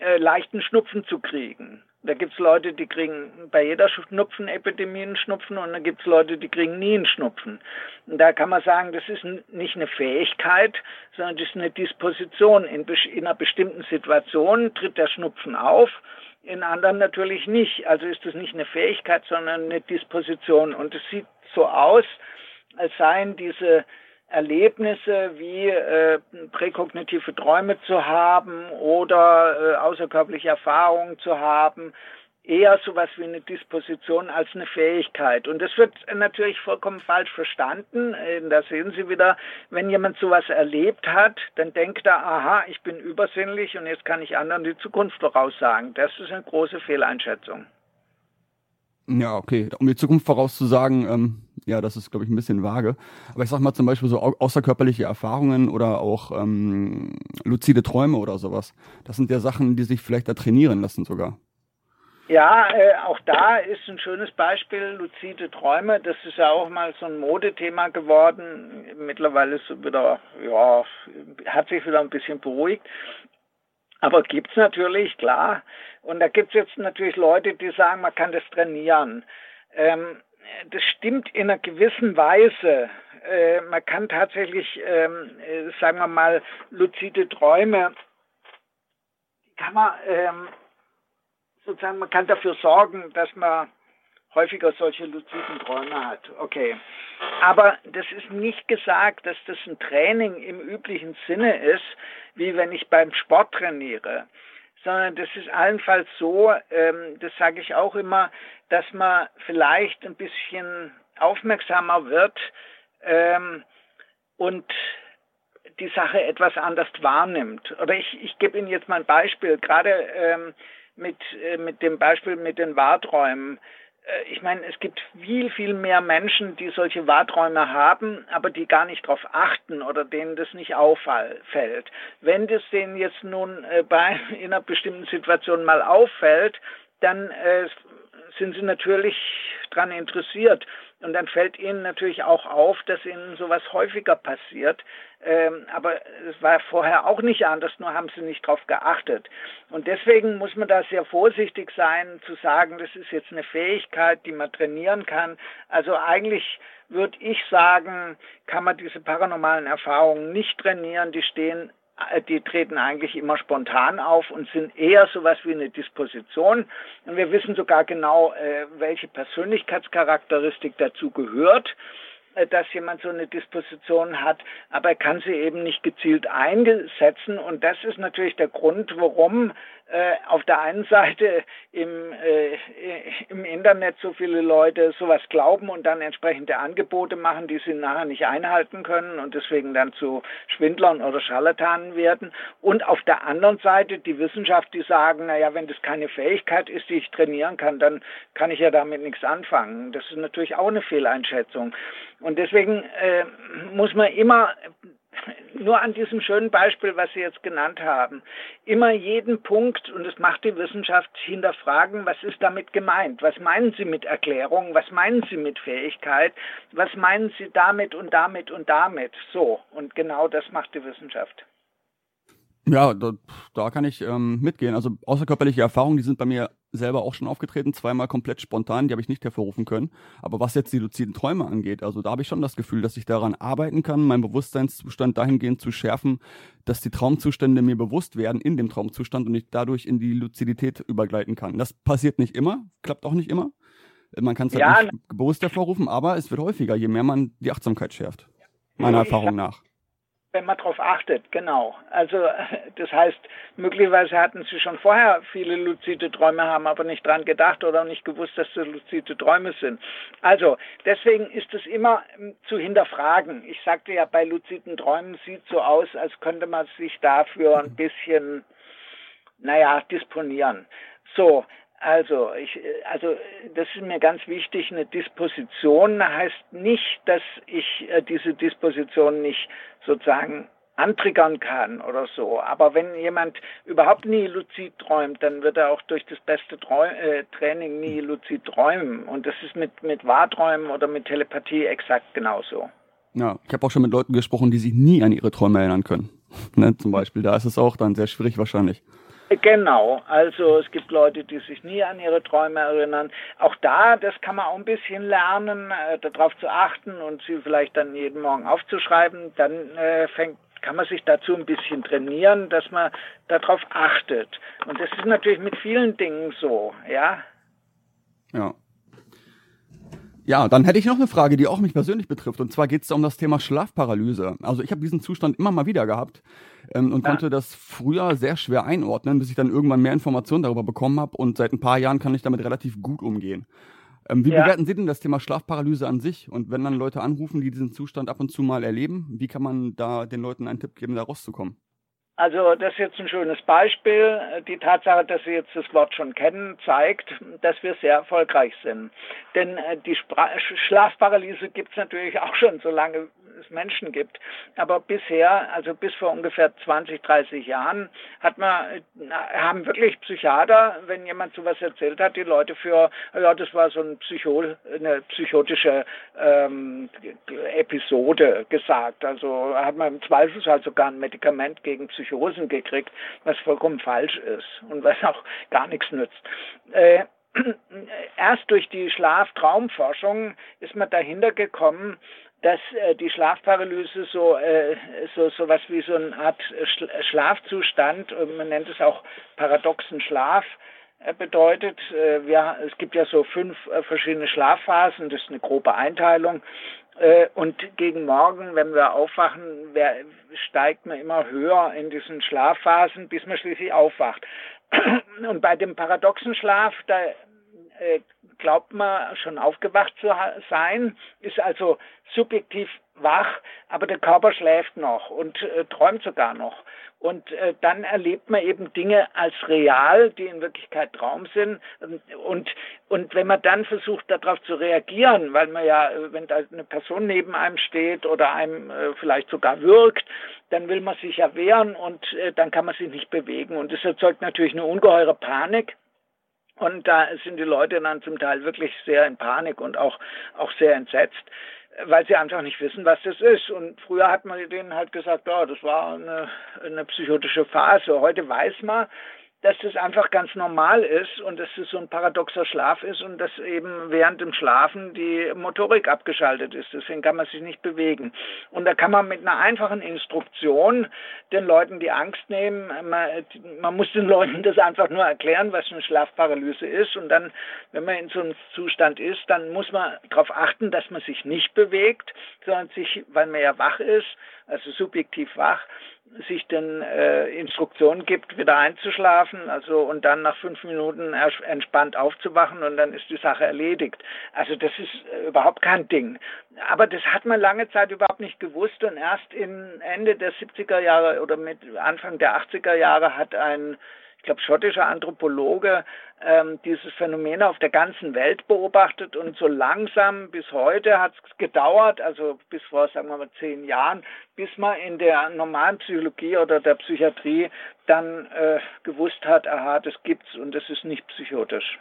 äh, leichten Schnupfen zu kriegen. Da gibt es Leute, die kriegen bei jeder Schnupfenepidemie einen Schnupfen und dann gibt es Leute, die kriegen nie einen Schnupfen. Und da kann man sagen, das ist nicht eine Fähigkeit, sondern das ist eine Disposition. In, in einer bestimmten Situation tritt der Schnupfen auf in anderen natürlich nicht. Also ist das nicht eine Fähigkeit, sondern eine Disposition. Und es sieht so aus, als seien diese Erlebnisse wie äh, präkognitive Träume zu haben oder äh, außerkörperliche Erfahrungen zu haben, eher sowas wie eine Disposition als eine Fähigkeit. Und das wird natürlich vollkommen falsch verstanden. Da sehen Sie wieder, wenn jemand sowas erlebt hat, dann denkt er, aha, ich bin übersinnlich und jetzt kann ich anderen die Zukunft voraussagen. Das ist eine große Fehleinschätzung. Ja, okay. Um die Zukunft vorauszusagen, ähm, ja, das ist, glaube ich, ein bisschen vage. Aber ich sag mal zum Beispiel so außerkörperliche Erfahrungen oder auch ähm, luzide Träume oder sowas. Das sind ja Sachen, die sich vielleicht da trainieren lassen sogar. Ja, äh, auch da ist ein schönes Beispiel luzide Träume. Das ist ja auch mal so ein Modethema geworden. Mittlerweile ist wieder, ja, hat sich wieder ein bisschen beruhigt. Aber gibt's natürlich, klar. Und da gibt's jetzt natürlich Leute, die sagen, man kann das trainieren. Ähm, das stimmt in einer gewissen Weise. Äh, man kann tatsächlich, ähm, äh, sagen wir mal, luzide Träume, kann man ähm, sozusagen, man kann dafür sorgen, dass man häufiger solche luziden Träume hat. Okay. Aber das ist nicht gesagt, dass das ein Training im üblichen Sinne ist, wie wenn ich beim Sport trainiere, sondern das ist allenfalls so, ähm, das sage ich auch immer, dass man vielleicht ein bisschen aufmerksamer wird ähm, und die Sache etwas anders wahrnimmt. Oder ich, ich gebe Ihnen jetzt mal ein Beispiel, gerade ähm, mit, äh, mit dem Beispiel mit den Wahrträumen. Äh, ich meine, es gibt viel, viel mehr Menschen, die solche Wahrträume haben, aber die gar nicht darauf achten oder denen das nicht auffällt. Wenn das denen jetzt nun äh, bei in einer bestimmten Situation mal auffällt, dann äh, sind sie natürlich daran interessiert. Und dann fällt ihnen natürlich auch auf, dass ihnen sowas häufiger passiert. Ähm, aber es war vorher auch nicht anders, nur haben sie nicht darauf geachtet. Und deswegen muss man da sehr vorsichtig sein, zu sagen, das ist jetzt eine Fähigkeit, die man trainieren kann. Also eigentlich würde ich sagen, kann man diese paranormalen Erfahrungen nicht trainieren, die stehen die treten eigentlich immer spontan auf und sind eher sowas wie eine Disposition. Und wir wissen sogar genau, äh, welche Persönlichkeitscharakteristik dazu gehört äh, dass jemand so eine Disposition hat, aber er kann sie eben nicht gezielt einsetzen. Und das ist natürlich der Grund, warum äh, auf der einen Seite im, äh, im Internet so viele Leute sowas glauben und dann entsprechende Angebote machen, die sie nachher nicht einhalten können und deswegen dann zu Schwindlern oder Scharlatanen werden. Und auf der anderen Seite die Wissenschaft, die sagen, naja, wenn das keine Fähigkeit ist, die ich trainieren kann, dann kann ich ja damit nichts anfangen. Das ist natürlich auch eine Fehleinschätzung. Und deswegen äh, muss man immer nur an diesem schönen Beispiel, was Sie jetzt genannt haben, immer jeden Punkt, und das macht die Wissenschaft, hinterfragen, was ist damit gemeint? Was meinen Sie mit Erklärung? Was meinen Sie mit Fähigkeit? Was meinen Sie damit und damit und damit? So, und genau das macht die Wissenschaft. Ja, da, da kann ich ähm, mitgehen. Also außerkörperliche Erfahrungen, die sind bei mir selber auch schon aufgetreten, zweimal komplett spontan, die habe ich nicht hervorrufen können. Aber was jetzt die luziden Träume angeht, also da habe ich schon das Gefühl, dass ich daran arbeiten kann, meinen Bewusstseinszustand dahingehend zu schärfen, dass die Traumzustände mir bewusst werden in dem Traumzustand und ich dadurch in die Luzidität übergleiten kann. Das passiert nicht immer, klappt auch nicht immer. Man kann es halt ja, nicht bewusst hervorrufen, aber es wird häufiger, je mehr man die Achtsamkeit schärft. Meiner Erfahrung nach wenn man darauf achtet, genau. Also das heißt, möglicherweise hatten sie schon vorher viele luzide Träume, haben aber nicht dran gedacht oder nicht gewusst, dass das luzide Träume sind. Also deswegen ist es immer hm, zu hinterfragen. Ich sagte ja, bei luziden Träumen sieht so aus, als könnte man sich dafür ein bisschen, naja, disponieren. So, also, ich, also das ist mir ganz wichtig. Eine Disposition heißt nicht, dass ich äh, diese Disposition nicht sozusagen antriggern kann oder so. Aber wenn jemand überhaupt nie luzid träumt, dann wird er auch durch das beste Trau äh, Training nie luzid träumen. Und das ist mit, mit Wahrträumen oder mit Telepathie exakt genauso. Ja, ich habe auch schon mit Leuten gesprochen, die sich nie an ihre Träume erinnern können. ne, zum Beispiel, da ist es auch dann sehr schwierig wahrscheinlich. Genau, also es gibt Leute, die sich nie an ihre Träume erinnern. Auch da, das kann man auch ein bisschen lernen, äh, darauf zu achten und sie vielleicht dann jeden Morgen aufzuschreiben. Dann äh, fängt kann man sich dazu ein bisschen trainieren, dass man darauf achtet. Und das ist natürlich mit vielen Dingen so, ja. Ja. Ja, dann hätte ich noch eine Frage, die auch mich persönlich betrifft. Und zwar geht es um das Thema Schlafparalyse. Also ich habe diesen Zustand immer mal wieder gehabt ähm, und ja. konnte das früher sehr schwer einordnen, bis ich dann irgendwann mehr Informationen darüber bekommen habe. Und seit ein paar Jahren kann ich damit relativ gut umgehen. Ähm, wie ja. bewerten Sie denn das Thema Schlafparalyse an sich? Und wenn dann Leute anrufen, die diesen Zustand ab und zu mal erleben, wie kann man da den Leuten einen Tipp geben, da rauszukommen? Also das ist jetzt ein schönes Beispiel. Die Tatsache, dass Sie jetzt das Wort schon kennen, zeigt, dass wir sehr erfolgreich sind. Denn äh, die Schlafparalyse gibt es natürlich auch schon, solange es Menschen gibt. Aber bisher, also bis vor ungefähr 20, 30 Jahren, hat man, haben wirklich Psychiater, wenn jemand sowas erzählt hat, die Leute für, ja, das war so ein Psycho, eine psychotische ähm, Episode gesagt. Also hat man im Zweifelsfall sogar ein Medikament gegen Psychosen gekriegt, was vollkommen falsch ist und was auch gar nichts nützt. Äh, erst durch die Schlaftraumforschung ist man dahinter gekommen, dass äh, die Schlafparalyse so, äh, so, so was wie so eine Art Schlafzustand, man nennt es auch paradoxen Schlaf, äh, bedeutet, äh, wir, es gibt ja so fünf äh, verschiedene Schlafphasen, das ist eine grobe Einteilung. Und gegen Morgen, wenn wir aufwachen, steigt man immer höher in diesen Schlafphasen, bis man schließlich aufwacht. Und bei dem paradoxen Schlaf, da glaubt man schon aufgewacht zu sein, ist also subjektiv wach, aber der Körper schläft noch und äh, träumt sogar noch. Und äh, dann erlebt man eben Dinge als real, die in Wirklichkeit Traum sind. Und, und wenn man dann versucht, darauf zu reagieren, weil man ja, äh, wenn da eine Person neben einem steht oder einem äh, vielleicht sogar wirkt, dann will man sich ja wehren und äh, dann kann man sich nicht bewegen. Und das erzeugt natürlich eine ungeheure Panik. Und da sind die Leute dann zum Teil wirklich sehr in Panik und auch, auch sehr entsetzt weil sie einfach nicht wissen, was das ist. Und früher hat man denen halt gesagt, ja, das war eine, eine psychotische Phase. Heute weiß man, dass das einfach ganz normal ist und dass es so ein paradoxer Schlaf ist und dass eben während dem Schlafen die Motorik abgeschaltet ist. Deswegen kann man sich nicht bewegen. Und da kann man mit einer einfachen Instruktion den Leuten die Angst nehmen. Man, man muss den Leuten das einfach nur erklären, was eine Schlafparalyse ist. Und dann, wenn man in so einem Zustand ist, dann muss man darauf achten, dass man sich nicht bewegt, sondern sich, weil man ja wach ist, also subjektiv wach, sich dann äh, Instruktionen gibt, wieder einzuschlafen, also und dann nach fünf Minuten entspannt aufzuwachen und dann ist die Sache erledigt. Also das ist äh, überhaupt kein Ding. Aber das hat man lange Zeit überhaupt nicht gewusst und erst in Ende der 70er Jahre oder mit Anfang der 80er Jahre hat ein ich glaube, schottischer Anthropologe ähm, dieses Phänomen auf der ganzen Welt beobachtet und so langsam bis heute hat es gedauert, also bis vor, sagen wir mal, zehn Jahren, bis man in der normalen Psychologie oder der Psychiatrie dann äh, gewusst hat, aha, das gibt's und das ist nicht psychotisch.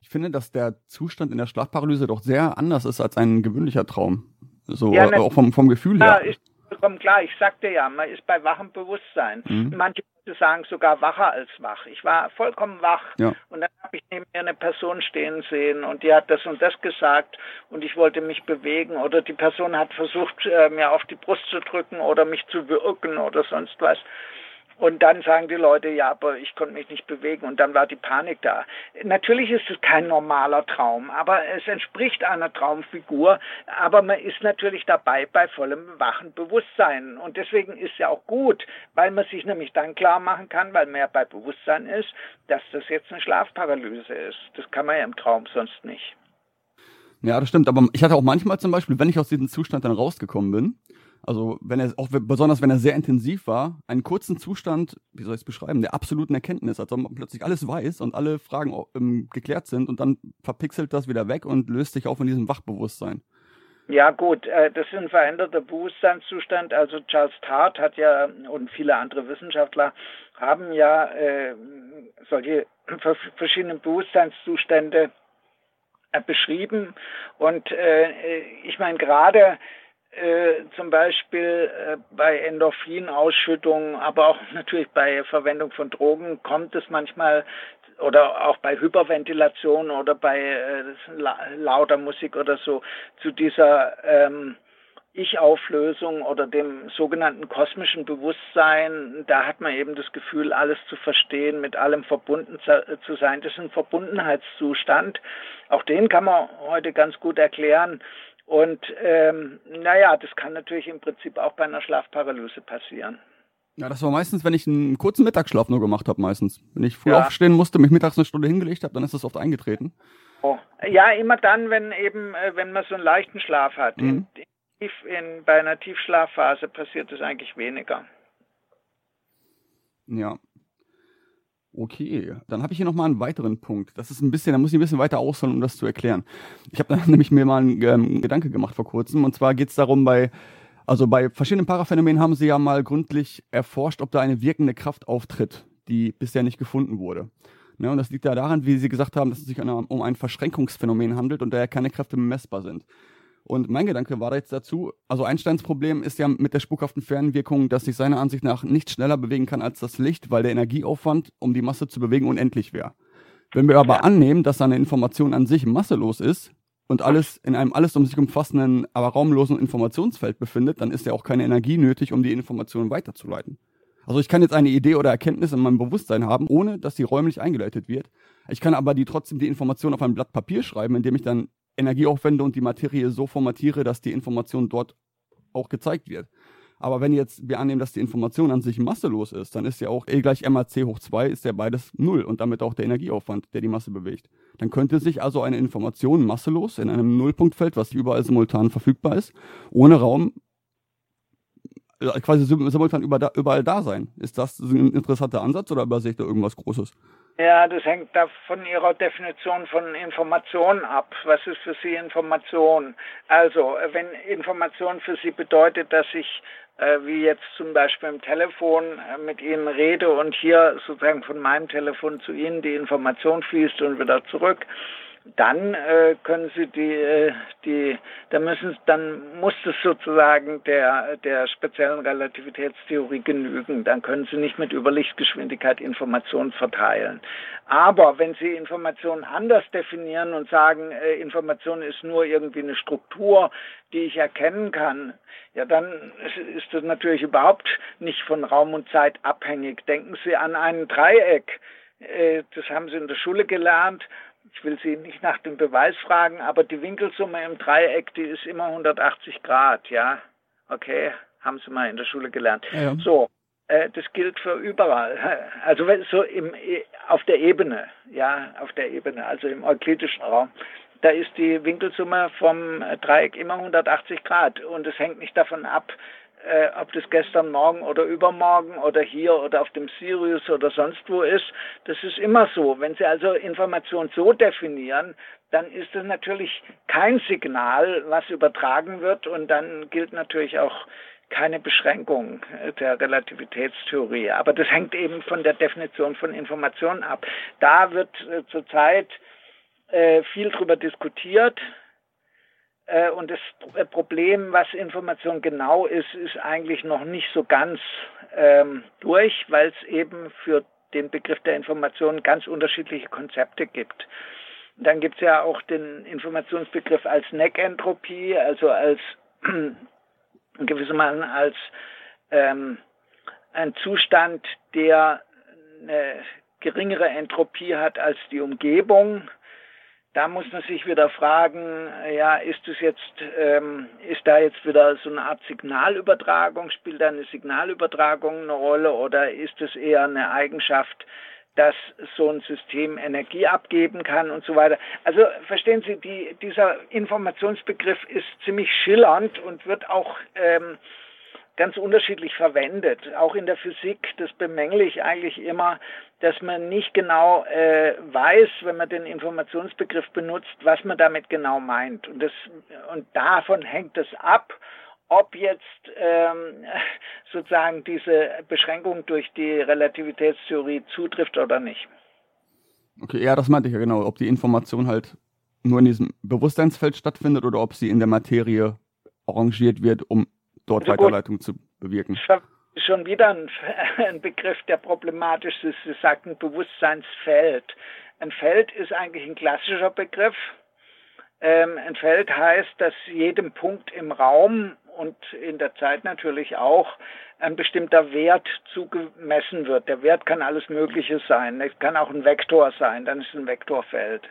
Ich finde, dass der Zustand in der Schlafparalyse doch sehr anders ist als ein gewöhnlicher Traum. So, ja, auch vom, vom Gefühl her. Ja, ist vollkommen klar. Ich sagte ja, man ist bei wachem Bewusstsein. Mhm. Manche sagen sogar wacher als wach. Ich war vollkommen wach ja. und dann habe ich neben mir eine Person stehen sehen und die hat das und das gesagt und ich wollte mich bewegen oder die Person hat versucht, äh, mir auf die Brust zu drücken oder mich zu wirken oder sonst was. Und dann sagen die Leute, ja, aber ich konnte mich nicht bewegen und dann war die Panik da. Natürlich ist es kein normaler Traum, aber es entspricht einer Traumfigur, aber man ist natürlich dabei bei vollem wachen Bewusstsein. Und deswegen ist ja auch gut, weil man sich nämlich dann klar machen kann, weil man ja bei Bewusstsein ist, dass das jetzt eine Schlafparalyse ist. Das kann man ja im Traum sonst nicht. Ja, das stimmt. Aber ich hatte auch manchmal zum Beispiel, wenn ich aus diesem Zustand dann rausgekommen bin, also wenn er auch besonders wenn er sehr intensiv war, einen kurzen Zustand, wie soll ich es beschreiben, der absoluten Erkenntnis, als ob man plötzlich alles weiß und alle Fragen ähm, geklärt sind und dann verpixelt das wieder weg und löst sich auf in diesem Wachbewusstsein. Ja gut, äh, das ist ein veränderter Bewusstseinszustand. Also Charles Tart hat ja und viele andere Wissenschaftler haben ja äh, solche verschiedene Bewusstseinszustände äh, beschrieben. Und äh, ich meine gerade äh, zum Beispiel äh, bei Endorphinausschüttung, aber auch natürlich bei Verwendung von Drogen kommt es manchmal oder auch bei Hyperventilation oder bei äh, lauter Musik oder so zu dieser ähm, ich-Auflösung oder dem sogenannten kosmischen Bewusstsein, da hat man eben das Gefühl, alles zu verstehen, mit allem verbunden zu sein. Das ist ein Verbundenheitszustand. Auch den kann man heute ganz gut erklären. Und ähm, naja, das kann natürlich im Prinzip auch bei einer Schlafparalyse passieren. Ja, das war meistens, wenn ich einen kurzen Mittagsschlaf nur gemacht habe, meistens. Wenn ich früh ja. aufstehen musste, mich mittags eine Stunde hingelegt habe, dann ist das oft eingetreten. Oh. Ja, immer dann, wenn eben, äh, wenn man so einen leichten Schlaf hat. Mhm. In, in, in, bei einer Tiefschlafphase passiert das eigentlich weniger. Ja, Okay, dann habe ich hier nochmal einen weiteren Punkt. Das ist ein bisschen, da muss ich ein bisschen weiter ausholen, um das zu erklären. Ich habe nämlich mir mal einen ähm, Gedanke gemacht vor kurzem. Und zwar geht es darum, bei, also bei verschiedenen Paraphänomenen haben sie ja mal gründlich erforscht, ob da eine wirkende Kraft auftritt, die bisher nicht gefunden wurde. Ne, und das liegt ja daran, wie Sie gesagt haben, dass es sich um ein Verschränkungsphänomen handelt und daher keine Kräfte messbar sind. Und mein Gedanke war jetzt dazu, also Einsteins Problem ist ja mit der spukhaften Fernwirkung, dass sich seiner Ansicht nach nicht schneller bewegen kann als das Licht, weil der Energieaufwand, um die Masse zu bewegen, unendlich wäre. Wenn wir aber annehmen, dass seine Information an sich masselos ist und alles in einem alles um sich umfassenden, aber raumlosen Informationsfeld befindet, dann ist ja auch keine Energie nötig, um die Information weiterzuleiten. Also ich kann jetzt eine Idee oder Erkenntnis in meinem Bewusstsein haben, ohne dass sie räumlich eingeleitet wird. Ich kann aber die trotzdem die Information auf ein Blatt Papier schreiben, indem ich dann Energie aufwende und die Materie so formatiere, dass die Information dort auch gezeigt wird. Aber wenn jetzt wir annehmen, dass die Information an sich masselos ist, dann ist ja auch E gleich MAC hoch 2 ist ja beides null und damit auch der Energieaufwand, der die Masse bewegt. Dann könnte sich also eine Information masselos in einem Nullpunktfeld, was überall simultan verfügbar ist, ohne Raum äh, quasi simultan überall da sein. Ist das ein interessanter Ansatz oder übersehe ich da irgendwas Großes? Ja, das hängt da von Ihrer Definition von Information ab. Was ist für Sie Information? Also, wenn Information für Sie bedeutet, dass ich äh, wie jetzt zum Beispiel im Telefon äh, mit Ihnen rede und hier sozusagen von meinem Telefon zu Ihnen die Information fließt und wieder zurück, dann äh, können Sie die, äh, die, dann müssen, dann muss es sozusagen der, der speziellen Relativitätstheorie genügen. Dann können Sie nicht mit Überlichtgeschwindigkeit Informationen verteilen. Aber wenn Sie Informationen anders definieren und sagen, äh, Information ist nur irgendwie eine Struktur, die ich erkennen kann, ja, dann ist das natürlich überhaupt nicht von Raum und Zeit abhängig. Denken Sie an ein Dreieck. Äh, das haben Sie in der Schule gelernt ich will Sie nicht nach dem Beweis fragen, aber die Winkelsumme im Dreieck, die ist immer 180 Grad, ja. Okay, haben Sie mal in der Schule gelernt. Ja. So, äh, das gilt für überall. Also so im, auf der Ebene, ja, auf der Ebene, also im euklidischen Raum. Da ist die Winkelsumme vom Dreieck immer 180 Grad und es hängt nicht davon ab, äh, ob das gestern, morgen oder übermorgen oder hier oder auf dem Sirius oder sonst wo ist, das ist immer so. Wenn Sie also Information so definieren, dann ist das natürlich kein Signal, was übertragen wird und dann gilt natürlich auch keine Beschränkung der Relativitätstheorie. Aber das hängt eben von der Definition von Information ab. Da wird äh, zurzeit äh, viel drüber diskutiert. Äh, und das äh, Problem, was Information genau ist, ist eigentlich noch nicht so ganz ähm, durch, weil es eben für den Begriff der Information ganz unterschiedliche Konzepte gibt. Dann gibt es ja auch den Informationsbegriff als Neckentropie, also als gewissermaßen als ähm, ein Zustand, der eine geringere Entropie hat als die Umgebung da muss man sich wieder fragen, ja, ist es jetzt, ähm, ist da jetzt wieder so eine Art Signalübertragung, spielt da eine Signalübertragung eine Rolle oder ist es eher eine Eigenschaft, dass so ein System Energie abgeben kann und so weiter. Also verstehen Sie, die, dieser Informationsbegriff ist ziemlich schillernd und wird auch ähm, ganz unterschiedlich verwendet. Auch in der Physik, das bemängle ich eigentlich immer, dass man nicht genau äh, weiß, wenn man den Informationsbegriff benutzt, was man damit genau meint. Und, das, und davon hängt es ab, ob jetzt ähm, sozusagen diese Beschränkung durch die Relativitätstheorie zutrifft oder nicht. Okay, ja, das meinte ich ja genau, ob die Information halt nur in diesem Bewusstseinsfeld stattfindet oder ob sie in der Materie arrangiert wird, um dort also Weiterleitung zu bewirken. Schon wieder ein, ein, Begriff, der problematisch ist. Sie sagten Bewusstseinsfeld. Ein Feld ist eigentlich ein klassischer Begriff. Ähm, ein Feld heißt, dass jedem Punkt im Raum und in der Zeit natürlich auch ein bestimmter Wert zugemessen wird. Der Wert kann alles Mögliche sein. Es kann auch ein Vektor sein, dann ist es ein Vektorfeld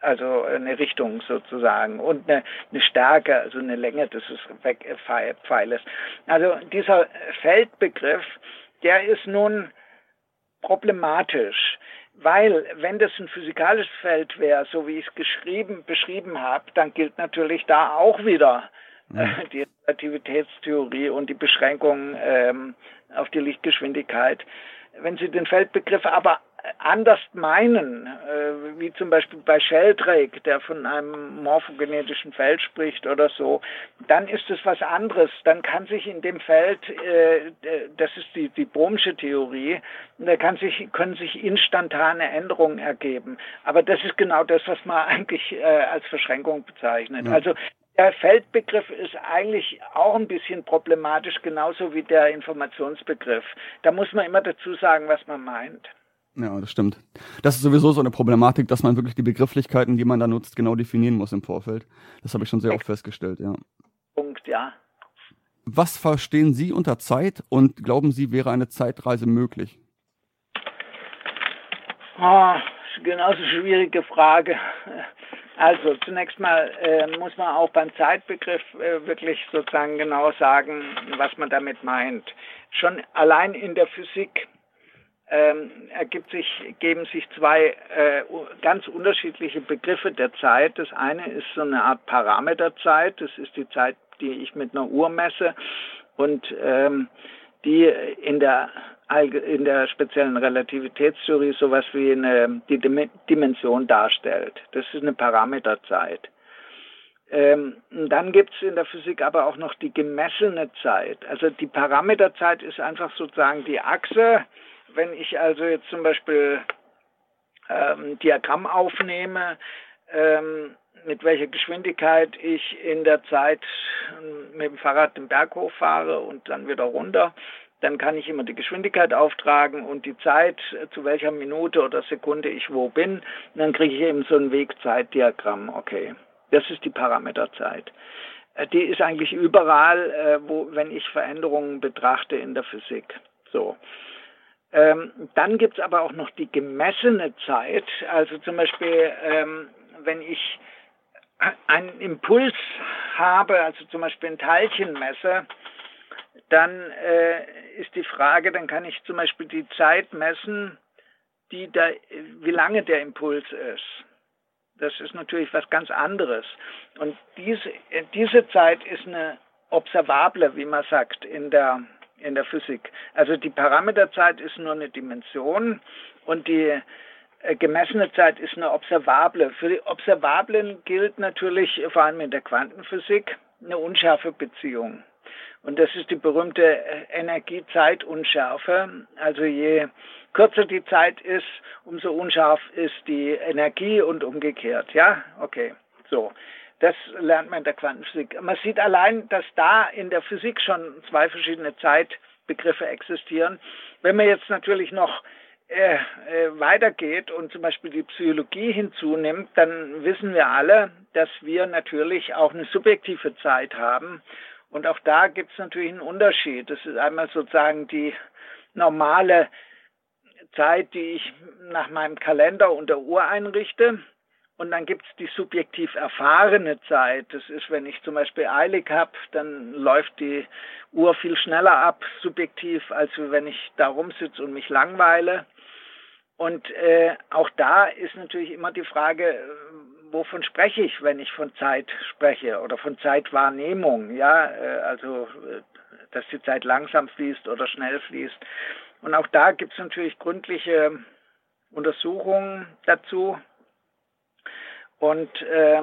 also eine Richtung sozusagen und eine, eine Stärke, also eine Länge des Pfeiles. Also dieser Feldbegriff, der ist nun problematisch, weil wenn das ein physikalisches Feld wäre, so wie ich es geschrieben, beschrieben habe, dann gilt natürlich da auch wieder äh, die Relativitätstheorie und die Beschränkung ähm, auf die Lichtgeschwindigkeit. Wenn Sie den Feldbegriff aber anders meinen, äh, wie zum Beispiel bei Sheldrake, der von einem morphogenetischen Feld spricht oder so, dann ist es was anderes. Dann kann sich in dem Feld, äh, das ist die, die Bohmsche Theorie, da kann sich, können sich instantane Änderungen ergeben. Aber das ist genau das, was man eigentlich äh, als Verschränkung bezeichnet. Ja. Also der Feldbegriff ist eigentlich auch ein bisschen problematisch, genauso wie der Informationsbegriff. Da muss man immer dazu sagen, was man meint. Ja, das stimmt. Das ist sowieso so eine Problematik, dass man wirklich die Begrifflichkeiten, die man da nutzt, genau definieren muss im Vorfeld. Das habe ich schon sehr oft festgestellt, ja. Punkt, ja. Was verstehen Sie unter Zeit und glauben Sie, wäre eine Zeitreise möglich? Oh, genauso schwierige Frage. Also zunächst mal äh, muss man auch beim Zeitbegriff äh, wirklich sozusagen genau sagen, was man damit meint. Schon allein in der Physik ähm, ergibt sich, geben sich zwei äh, ganz unterschiedliche Begriffe der Zeit. Das eine ist so eine Art Parameterzeit, das ist die Zeit, die ich mit einer Uhr messe und ähm, die in der in der speziellen Relativitätstheorie sowas wie eine die Dimension darstellt. Das ist eine Parameterzeit. Ähm, dann gibt es in der Physik aber auch noch die gemessene Zeit. Also die Parameterzeit ist einfach sozusagen die Achse. Wenn ich also jetzt zum Beispiel ähm, Diagramm aufnehme, ähm, mit welcher Geschwindigkeit ich in der Zeit mit dem Fahrrad den Berg hochfahre und dann wieder runter, dann kann ich immer die Geschwindigkeit auftragen und die Zeit, zu welcher Minute oder Sekunde ich wo bin. Und dann kriege ich eben so ein Wegzeitdiagramm. Okay, das ist die Parameterzeit. Äh, die ist eigentlich überall, äh, wo, wenn ich Veränderungen betrachte in der Physik. So. Ähm, dann gibt es aber auch noch die gemessene Zeit. Also zum Beispiel, ähm, wenn ich einen Impuls habe, also zum Beispiel ein Teilchen messe, dann äh, ist die Frage, dann kann ich zum Beispiel die Zeit messen, die da, wie lange der Impuls ist. Das ist natürlich was ganz anderes. Und diese, diese Zeit ist eine observable, wie man sagt, in der, in der Physik. Also die Parameterzeit ist nur eine Dimension und die äh, gemessene Zeit ist eine observable. Für die Observablen gilt natürlich vor allem in der Quantenphysik eine unscharfe Beziehung. Und das ist die berühmte äh, Energie-Zeit-Unschärfe. Also je kürzer die Zeit ist, umso unscharf ist die Energie und umgekehrt. Ja, okay, so. Das lernt man in der Quantenphysik. Man sieht allein, dass da in der Physik schon zwei verschiedene Zeitbegriffe existieren. Wenn man jetzt natürlich noch äh, äh, weitergeht und zum Beispiel die Psychologie hinzunimmt, dann wissen wir alle, dass wir natürlich auch eine subjektive Zeit haben und auch da gibt es natürlich einen Unterschied. Das ist einmal sozusagen die normale Zeit, die ich nach meinem Kalender und der Uhr einrichte. Und dann gibt es die subjektiv erfahrene Zeit. Das ist, wenn ich zum Beispiel eilig habe, dann läuft die Uhr viel schneller ab, subjektiv, als wenn ich da rumsitze und mich langweile. Und äh, auch da ist natürlich immer die Frage, wovon spreche ich, wenn ich von Zeit spreche oder von Zeitwahrnehmung, ja, äh, also äh, dass die Zeit langsam fließt oder schnell fließt. Und auch da gibt es natürlich gründliche Untersuchungen dazu. Und äh,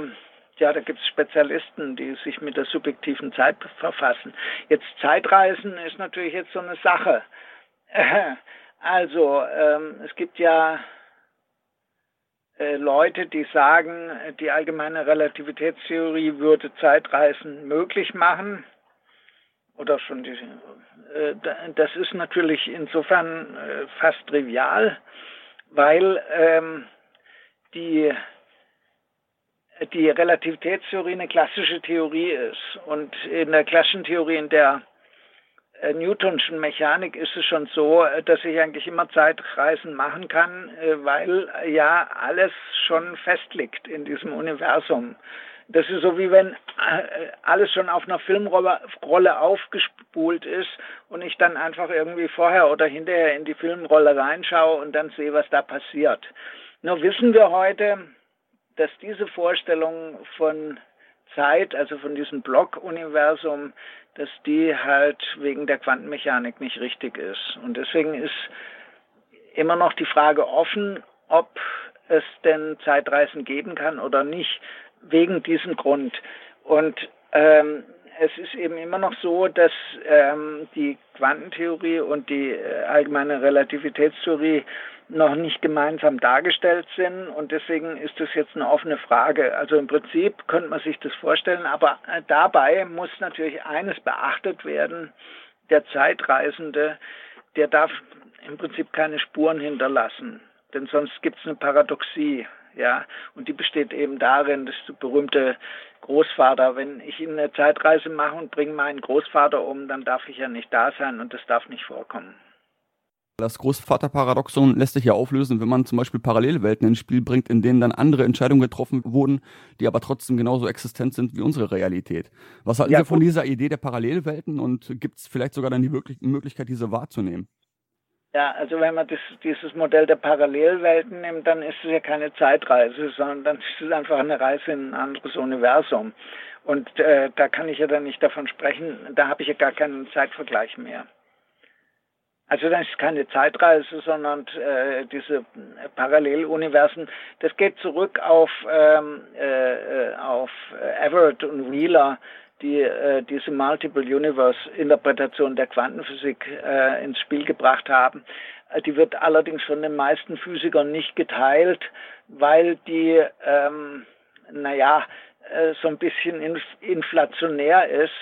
ja, da gibt es Spezialisten, die sich mit der subjektiven Zeit verfassen. Jetzt Zeitreisen ist natürlich jetzt so eine Sache. Also ähm, es gibt ja äh, Leute, die sagen, die allgemeine Relativitätstheorie würde Zeitreisen möglich machen. Oder schon die, äh, das ist natürlich insofern äh, fast trivial, weil ähm, die, die Relativitätstheorie eine klassische Theorie ist. Und in der klassischen Theorie, in der äh, Newtonschen Mechanik ist es schon so, äh, dass ich eigentlich immer Zeitreisen machen kann, äh, weil ja alles schon festliegt in diesem Universum. Das ist so wie wenn alles schon auf einer Filmrolle aufgespult ist und ich dann einfach irgendwie vorher oder hinterher in die Filmrolle reinschaue und dann sehe, was da passiert. Nur wissen wir heute, dass diese Vorstellung von Zeit, also von diesem Block-Universum, dass die halt wegen der Quantenmechanik nicht richtig ist. Und deswegen ist immer noch die Frage offen, ob es denn Zeitreisen geben kann oder nicht, wegen diesem Grund. Und ähm, es ist eben immer noch so, dass ähm, die Quantentheorie und die äh, allgemeine Relativitätstheorie noch nicht gemeinsam dargestellt sind und deswegen ist das jetzt eine offene Frage. Also im Prinzip könnte man sich das vorstellen, aber äh, dabei muss natürlich eines beachtet werden, der Zeitreisende, der darf im Prinzip keine Spuren hinterlassen, denn sonst gibt es eine Paradoxie. ja. Und die besteht eben darin, der berühmte Großvater, wenn ich eine Zeitreise mache und bringe meinen Großvater um, dann darf ich ja nicht da sein und das darf nicht vorkommen. Das Großvaterparadoxon lässt sich ja auflösen, wenn man zum Beispiel Parallelwelten ins Spiel bringt, in denen dann andere Entscheidungen getroffen wurden, die aber trotzdem genauso existent sind wie unsere Realität. Was halten ja, Sie von dieser Idee der Parallelwelten und gibt es vielleicht sogar dann die Möglichkeit, diese wahrzunehmen? Ja, also wenn man das, dieses Modell der Parallelwelten nimmt, dann ist es ja keine Zeitreise, sondern dann ist es einfach eine Reise in ein anderes Universum. Und äh, da kann ich ja dann nicht davon sprechen, da habe ich ja gar keinen Zeitvergleich mehr. Also das ist keine Zeitreise, sondern äh, diese Paralleluniversen, das geht zurück auf, ähm, äh, äh auf Everett und Wheeler, die äh, diese Multiple Universe Interpretation der Quantenphysik äh, ins Spiel gebracht haben. Äh, die wird allerdings von den meisten Physikern nicht geteilt, weil die, ähm, naja, äh, so ein bisschen inflationär ist.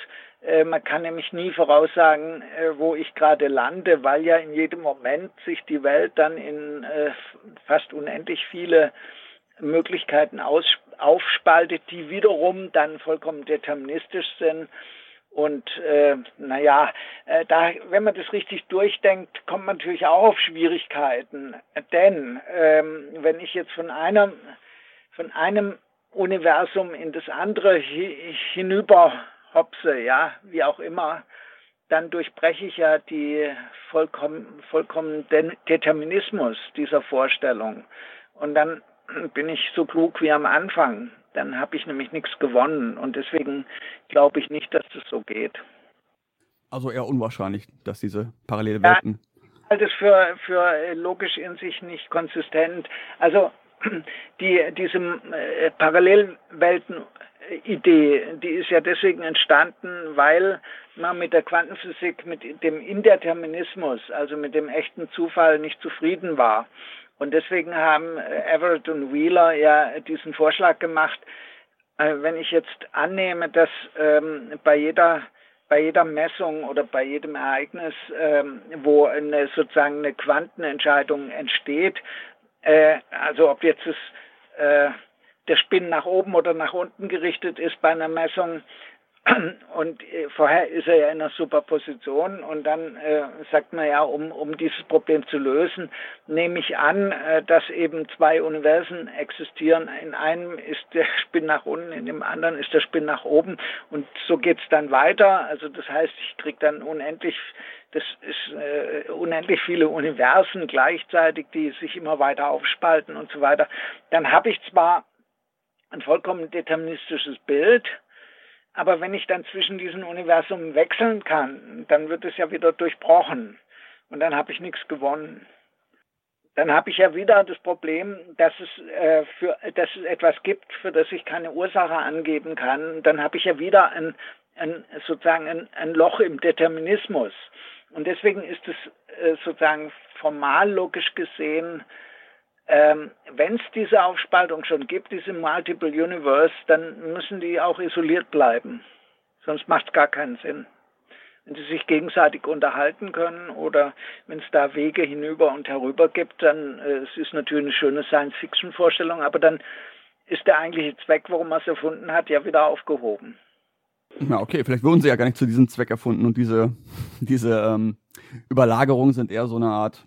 Äh, man kann nämlich nie voraussagen, äh, wo ich gerade lande, weil ja in jedem Moment sich die Welt dann in fast unendlich viele Möglichkeiten aus, aufspaltet, die wiederum dann vollkommen deterministisch sind. Und äh, naja, äh, da, wenn man das richtig durchdenkt, kommt man natürlich auch auf Schwierigkeiten. Denn ähm, wenn ich jetzt von einem, von einem Universum in das andere hi hinüber hopse, ja, wie auch immer, dann durchbreche ich ja die vollkommen, vollkommen Determinismus dieser Vorstellung. Und dann bin ich so klug wie am Anfang. Dann habe ich nämlich nichts gewonnen. Und deswegen glaube ich nicht, dass das so geht. Also eher unwahrscheinlich, dass diese parallele Welten. Ja, ich halte es für, für logisch in sich nicht konsistent. Also die, diese äh, Parallelwelten-Idee, die ist ja deswegen entstanden, weil man mit der Quantenphysik, mit dem Indeterminismus, also mit dem echten Zufall nicht zufrieden war. Und deswegen haben äh, Everett und Wheeler ja diesen Vorschlag gemacht, äh, wenn ich jetzt annehme, dass ähm, bei jeder bei jeder Messung oder bei jedem Ereignis, ähm, wo eine sozusagen eine Quantenentscheidung entsteht, äh, also ob jetzt das, äh, der Spin nach oben oder nach unten gerichtet ist bei einer Messung, und äh, vorher ist er ja in einer Superposition und dann äh, sagt man ja, um, um dieses Problem zu lösen, nehme ich an, äh, dass eben zwei Universen existieren. In einem ist der Spin nach unten, in dem anderen ist der Spin nach oben und so geht's dann weiter. Also das heißt, ich kriege dann unendlich, das ist äh, unendlich viele Universen gleichzeitig, die sich immer weiter aufspalten und so weiter. Dann habe ich zwar ein vollkommen deterministisches Bild, aber wenn ich dann zwischen diesen Universen wechseln kann, dann wird es ja wieder durchbrochen. Und dann habe ich nichts gewonnen. Dann habe ich ja wieder das Problem, dass es, äh, für, dass es etwas gibt, für das ich keine Ursache angeben kann. Dann habe ich ja wieder ein, ein, sozusagen ein, ein Loch im Determinismus. Und deswegen ist es äh, sozusagen formal logisch gesehen ähm, wenn es diese Aufspaltung schon gibt, diese Multiple Universe, dann müssen die auch isoliert bleiben. Sonst macht es gar keinen Sinn. Wenn sie sich gegenseitig unterhalten können oder wenn es da Wege hinüber und herüber gibt, dann äh, es ist natürlich eine schöne Science-Fiction-Vorstellung, aber dann ist der eigentliche Zweck, warum man es erfunden hat, ja wieder aufgehoben. Ja, okay, vielleicht wurden sie ja gar nicht zu diesem Zweck erfunden und diese, diese ähm, Überlagerungen sind eher so eine Art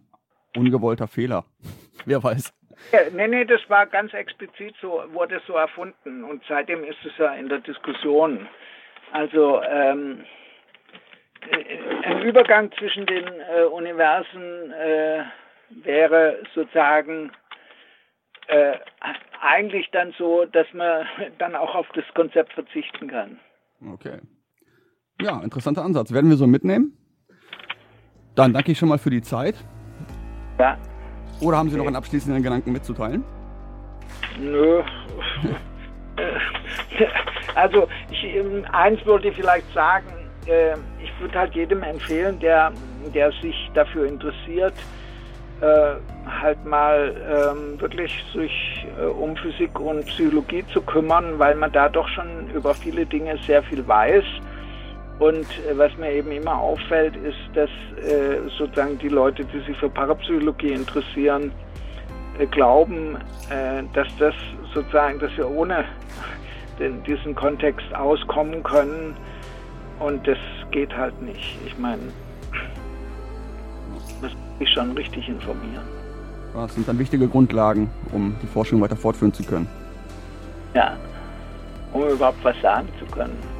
ungewollter Fehler. Wer weiß. Ja, nee, nee, das war ganz explizit so, wurde so erfunden und seitdem ist es ja in der Diskussion. Also ähm, äh, ein Übergang zwischen den äh, Universen äh, wäre sozusagen äh, eigentlich dann so, dass man dann auch auf das Konzept verzichten kann. Okay. Ja, interessanter Ansatz. Werden wir so mitnehmen? Dann danke ich schon mal für die Zeit. Ja. Oder haben Sie noch einen abschließenden Gedanken mitzuteilen? Nö. also ich, ähm, eins würde ich vielleicht sagen, äh, ich würde halt jedem empfehlen, der, der sich dafür interessiert, äh, halt mal ähm, wirklich sich äh, um Physik und Psychologie zu kümmern, weil man da doch schon über viele Dinge sehr viel weiß und äh, was mir eben immer auffällt, ist, dass äh, sozusagen die Leute, die sich für Parapsychologie interessieren, äh, glauben, äh, dass das sozusagen, dass wir ohne den, diesen Kontext auskommen können. Und das geht halt nicht. Ich meine, das muss ich schon richtig informieren. Das sind dann wichtige Grundlagen, um die Forschung weiter fortführen zu können. Ja, um überhaupt was sagen zu können.